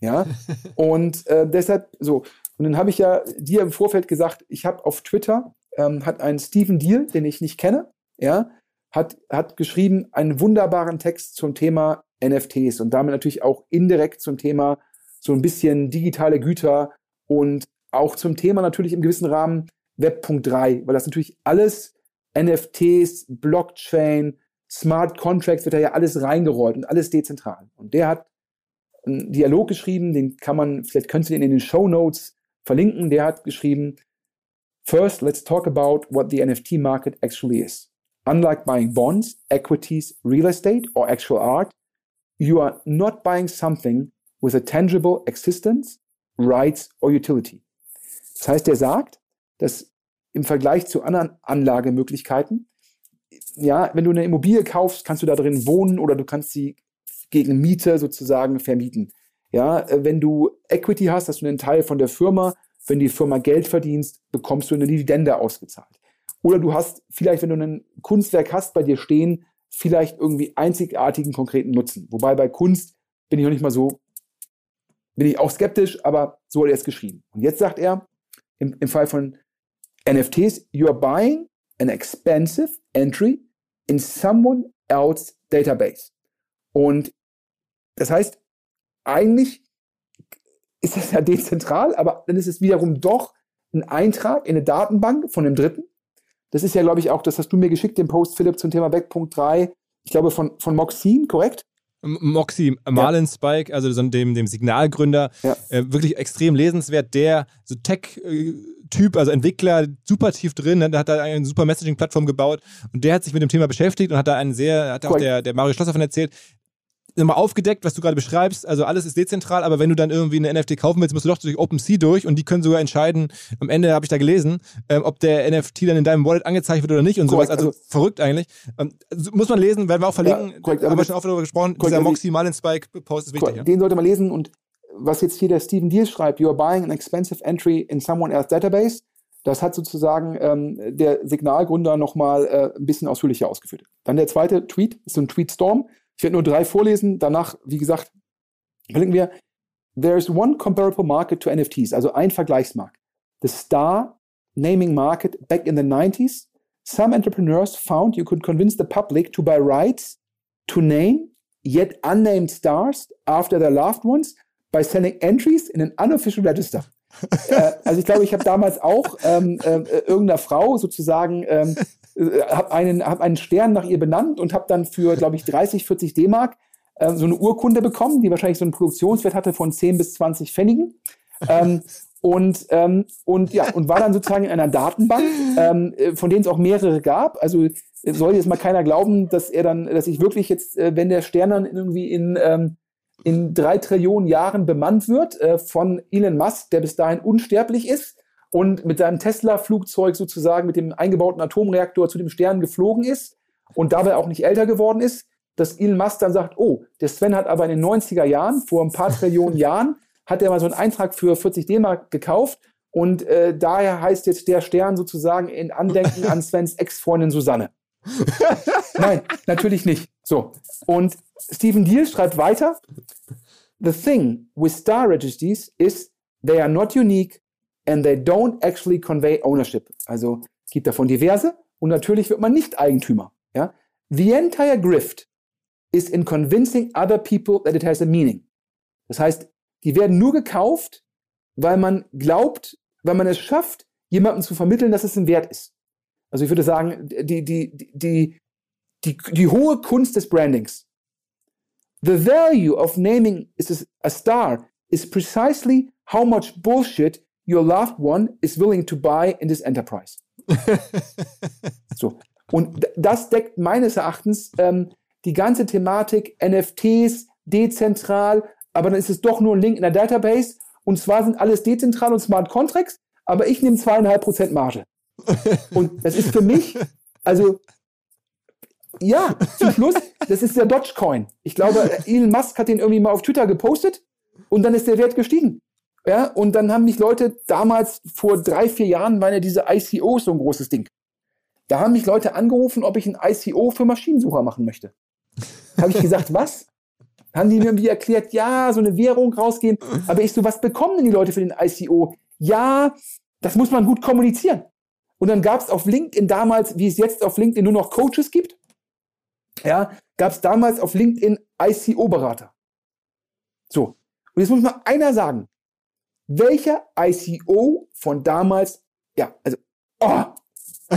Ja, und äh, deshalb so. Und dann habe ich ja dir im Vorfeld gesagt, ich habe auf Twitter, ähm, hat ein Steven Deal, den ich nicht kenne, ja, hat, hat geschrieben einen wunderbaren Text zum Thema NFTs und damit natürlich auch indirekt zum Thema so ein bisschen digitale Güter und auch zum Thema natürlich im gewissen Rahmen Web.3, weil das natürlich alles NFTs, Blockchain, Smart Contracts wird da ja alles reingerollt und alles dezentral. Und der hat einen Dialog geschrieben, den kann man, vielleicht könnt ihr den in den Show Notes verlinken. Der hat geschrieben, First, let's talk about what the NFT market actually is. Unlike buying bonds, equities, real estate, or actual art, you are not buying something with a tangible existence, rights, or utility. Das heißt, er sagt, dass im Vergleich zu anderen Anlagemöglichkeiten, ja, wenn du eine Immobilie kaufst, kannst du da drin wohnen oder du kannst sie gegen Miete sozusagen vermieten. Ja, wenn du Equity hast, hast du einen Teil von der Firma. Wenn die Firma Geld verdienst, bekommst du eine Dividende ausgezahlt. Oder du hast vielleicht, wenn du ein Kunstwerk hast, bei dir stehen, vielleicht irgendwie einzigartigen konkreten Nutzen. Wobei bei Kunst bin ich noch nicht mal so, bin ich auch skeptisch, aber so hat er es geschrieben. Und jetzt sagt er, im, im Fall von NFTs, you are buying an expensive entry in someone else's database. Und das heißt, eigentlich ist das ja dezentral, aber dann ist es wiederum doch ein Eintrag in eine Datenbank von dem Dritten. Das ist ja, glaube ich, auch, das hast du mir geschickt, den Post, Philipp, zum Thema Back.3, ich glaube, von, von Moxine, korrekt? Moxie, Marlon ja. Spike, also dem, dem Signalgründer, ja. äh, wirklich extrem lesenswert. Der so Tech-Typ, also Entwickler, super tief drin, ne? der hat da eine super Messaging-Plattform gebaut und der hat sich mit dem Thema beschäftigt und hat da einen sehr, hat auch der, der Mario Schlosser von erzählt, nochmal aufgedeckt, was du gerade beschreibst. Also alles ist dezentral, aber wenn du dann irgendwie eine NFT kaufen willst, musst du doch durch OpenSea durch und die können sogar entscheiden, am Ende habe ich da gelesen, ähm, ob der NFT dann in deinem Wallet angezeigt wird oder nicht und korrekt, sowas. Also, also, verrückt eigentlich. Ähm, also muss man lesen, werden wir auch verlinken. Ja, korrekt, haben wir schon oft darüber gesprochen. Korrekt, Dieser also Moxie Marlin Spike Post ist wichtig. Ja. Den sollte man lesen und was jetzt hier der Stephen Deal schreibt, you are buying an expensive entry in someone else's database. Das hat sozusagen ähm, der Signalgründer nochmal äh, ein bisschen ausführlicher ausgeführt. Dann der zweite Tweet, ist so ein Tweetstorm. Ich werde nur drei vorlesen. Danach, wie gesagt, verlinken wir. There is one comparable market to NFTs, also ein Vergleichsmarkt. The Star Naming Market back in the 90s. Some entrepreneurs found you could convince the public to buy rights to name yet unnamed stars after their loved ones by selling entries in an unofficial register. äh, also ich glaube, ich habe damals auch ähm, äh, irgendeiner Frau sozusagen ähm, äh, habe einen, hab einen Stern nach ihr benannt und habe dann für, glaube ich, 30, 40 D-Mark äh, so eine Urkunde bekommen, die wahrscheinlich so einen Produktionswert hatte von 10 bis 20 Pfennigen. ähm, und, ähm, und ja, und war dann sozusagen in einer Datenbank, ähm, äh, von denen es auch mehrere gab. Also soll jetzt mal keiner glauben, dass er dann, dass ich wirklich jetzt, äh, wenn der Stern dann irgendwie in, ähm, in drei Trillionen Jahren bemannt wird äh, von Elon Musk, der bis dahin unsterblich ist, und mit seinem Tesla-Flugzeug sozusagen mit dem eingebauten Atomreaktor zu dem Stern geflogen ist und dabei auch nicht älter geworden ist, dass Elon Musk dann sagt, oh, der Sven hat aber in den 90er Jahren, vor ein paar Trillionen Jahren, hat er mal so einen Eintrag für 40 D-Mark gekauft und äh, daher heißt jetzt der Stern sozusagen in Andenken an Svens Ex-Freundin Susanne. Nein, natürlich nicht. So. Und Stephen Deal schreibt weiter, The thing with star registries is they are not unique, and they don't actually convey ownership. Also gibt davon diverse und natürlich wird man nicht Eigentümer. Ja? The entire grift is in convincing other people that it has a meaning. Das heißt, die werden nur gekauft, weil man glaubt, weil man es schafft, jemandem zu vermitteln, dass es ein Wert ist. Also ich würde sagen, die, die, die, die, die hohe Kunst des Brandings. The value of naming a star is precisely how much bullshit your loved one is willing to buy in this enterprise. so. Und das deckt meines Erachtens ähm, die ganze Thematik NFTs, dezentral, aber dann ist es doch nur ein Link in der Database. Und zwar sind alles dezentral und Smart Contracts, aber ich nehme zweieinhalb Prozent Marge. Und das ist für mich, also ja, zum Schluss, das ist der Dogecoin. Ich glaube, Elon Musk hat den irgendwie mal auf Twitter gepostet und dann ist der Wert gestiegen. Ja, und dann haben mich Leute damals vor drei, vier Jahren war ja diese ICO so ein großes Ding. Da haben mich Leute angerufen, ob ich ein ICO für Maschinensucher machen möchte. Habe ich gesagt, was? Haben die mir irgendwie erklärt, ja, so eine Währung rausgehen. Aber ich so, was bekommen denn die Leute für den ICO? Ja, das muss man gut kommunizieren. Und dann gab es auf LinkedIn damals, wie es jetzt auf LinkedIn nur noch Coaches gibt, ja, gab es damals auf LinkedIn ICO-Berater. So. Und jetzt muss mal einer sagen, welcher ICO von damals, ja, also, oh.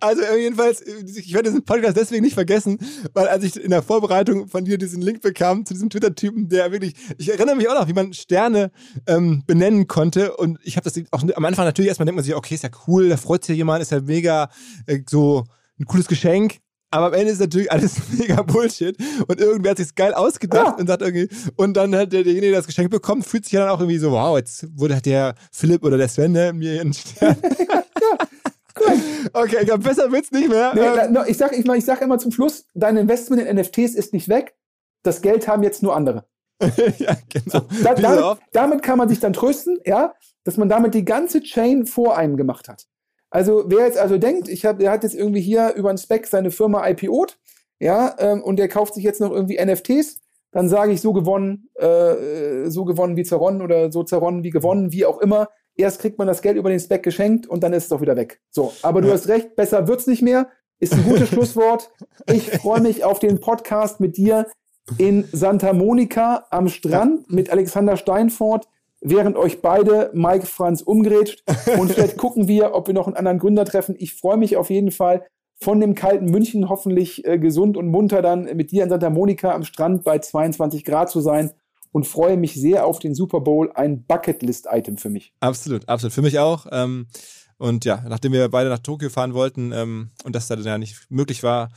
also jedenfalls, ich werde diesen Podcast deswegen nicht vergessen, weil als ich in der Vorbereitung von dir diesen Link bekam zu diesem Twitter-Typen, der wirklich, ich erinnere mich auch noch, wie man Sterne ähm, benennen konnte und ich habe das auch am Anfang natürlich erstmal denkt man sich, okay, ist ja cool, da freut sich jemand, ist ja mega äh, so ein cooles Geschenk. Aber am Ende ist natürlich alles mega Bullshit und irgendwer hat sich geil ausgedacht ja. und sagt irgendwie, und dann hat derjenige, der das Geschenk bekommt, fühlt sich ja dann auch irgendwie so, wow, jetzt wurde hat der Philipp oder der Sven ne, mir einen Stern. ja, okay, ich glaube, besser wird's nicht mehr. Nee, ähm, ich, sag, ich, ich sag immer zum Schluss, dein Investment in NFTs ist nicht weg. Das Geld haben jetzt nur andere. ja, genau. So, da, damit, damit kann man sich dann trösten, ja, dass man damit die ganze Chain vor einem gemacht hat. Also wer jetzt also denkt, ich hab, der hat jetzt irgendwie hier über einen Spec seine Firma IPO't, ja, ähm, und der kauft sich jetzt noch irgendwie NFTs, dann sage ich so gewonnen, äh, so gewonnen wie zerronnen oder so zerronnen wie gewonnen, wie auch immer. Erst kriegt man das Geld über den Spec geschenkt und dann ist es doch wieder weg. So, aber du Ja. hast recht, besser wird's nicht mehr. Ist ein gutes Schlusswort. Ich freue mich auf den Podcast mit dir in Santa Monica am Strand mit Alexander Steinfort, während euch beide Mike Franz umgrätscht. Und vielleicht gucken wir, ob wir noch einen anderen Gründer treffen. Ich freue mich auf jeden Fall von dem kalten München hoffentlich äh, gesund und munter dann mit dir in Santa Monica am Strand bei 22 Grad zu sein und freue mich sehr auf den Super Bowl. Ein Bucketlist-Item für mich. Absolut, absolut. Für mich auch. Ähm, und ja, nachdem wir beide nach Tokio fahren wollten ähm, und das dann ja nicht möglich war,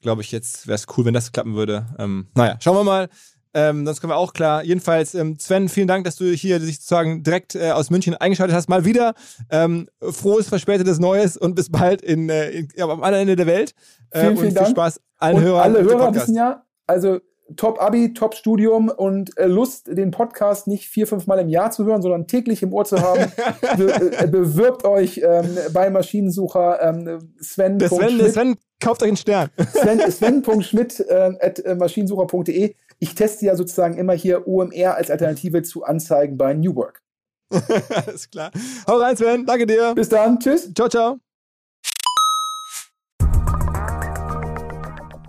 glaube ich, jetzt wäre es cool, wenn das klappen würde. Ähm, naja, schauen wir mal. Ähm, sonst kommen wir auch klar. Jedenfalls, ähm, Sven, vielen Dank, dass du hier dich sozusagen direkt äh, aus München eingeschaltet hast. Mal wieder ähm, frohes, verspätetes Neues und bis bald in, äh, in, ja, am anderen Ende der Welt. Äh, Vielen, und vielen viel Dank. Spaß allen und Hörern. alle Hörer wissen ja, also Top Abi, Top Studium und äh, Lust, den Podcast nicht vier, fünf Mal im Jahr zu hören, sondern täglich im Ohr zu haben, be äh, bewirbt euch ähm, bei Maschinensucher ähm, Sven. Der Sven, der Sven kauft euch einen Stern. Sven, Sven.schmidt äh, at äh, maschinensucher.de. Ich teste ja sozusagen immer hier OMR als Alternative zu Anzeigen bei New Work. Alles klar. Hau rein, Sven. Danke dir. Bis dann. Tschüss. Ciao, ciao.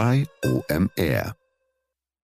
bei OMR.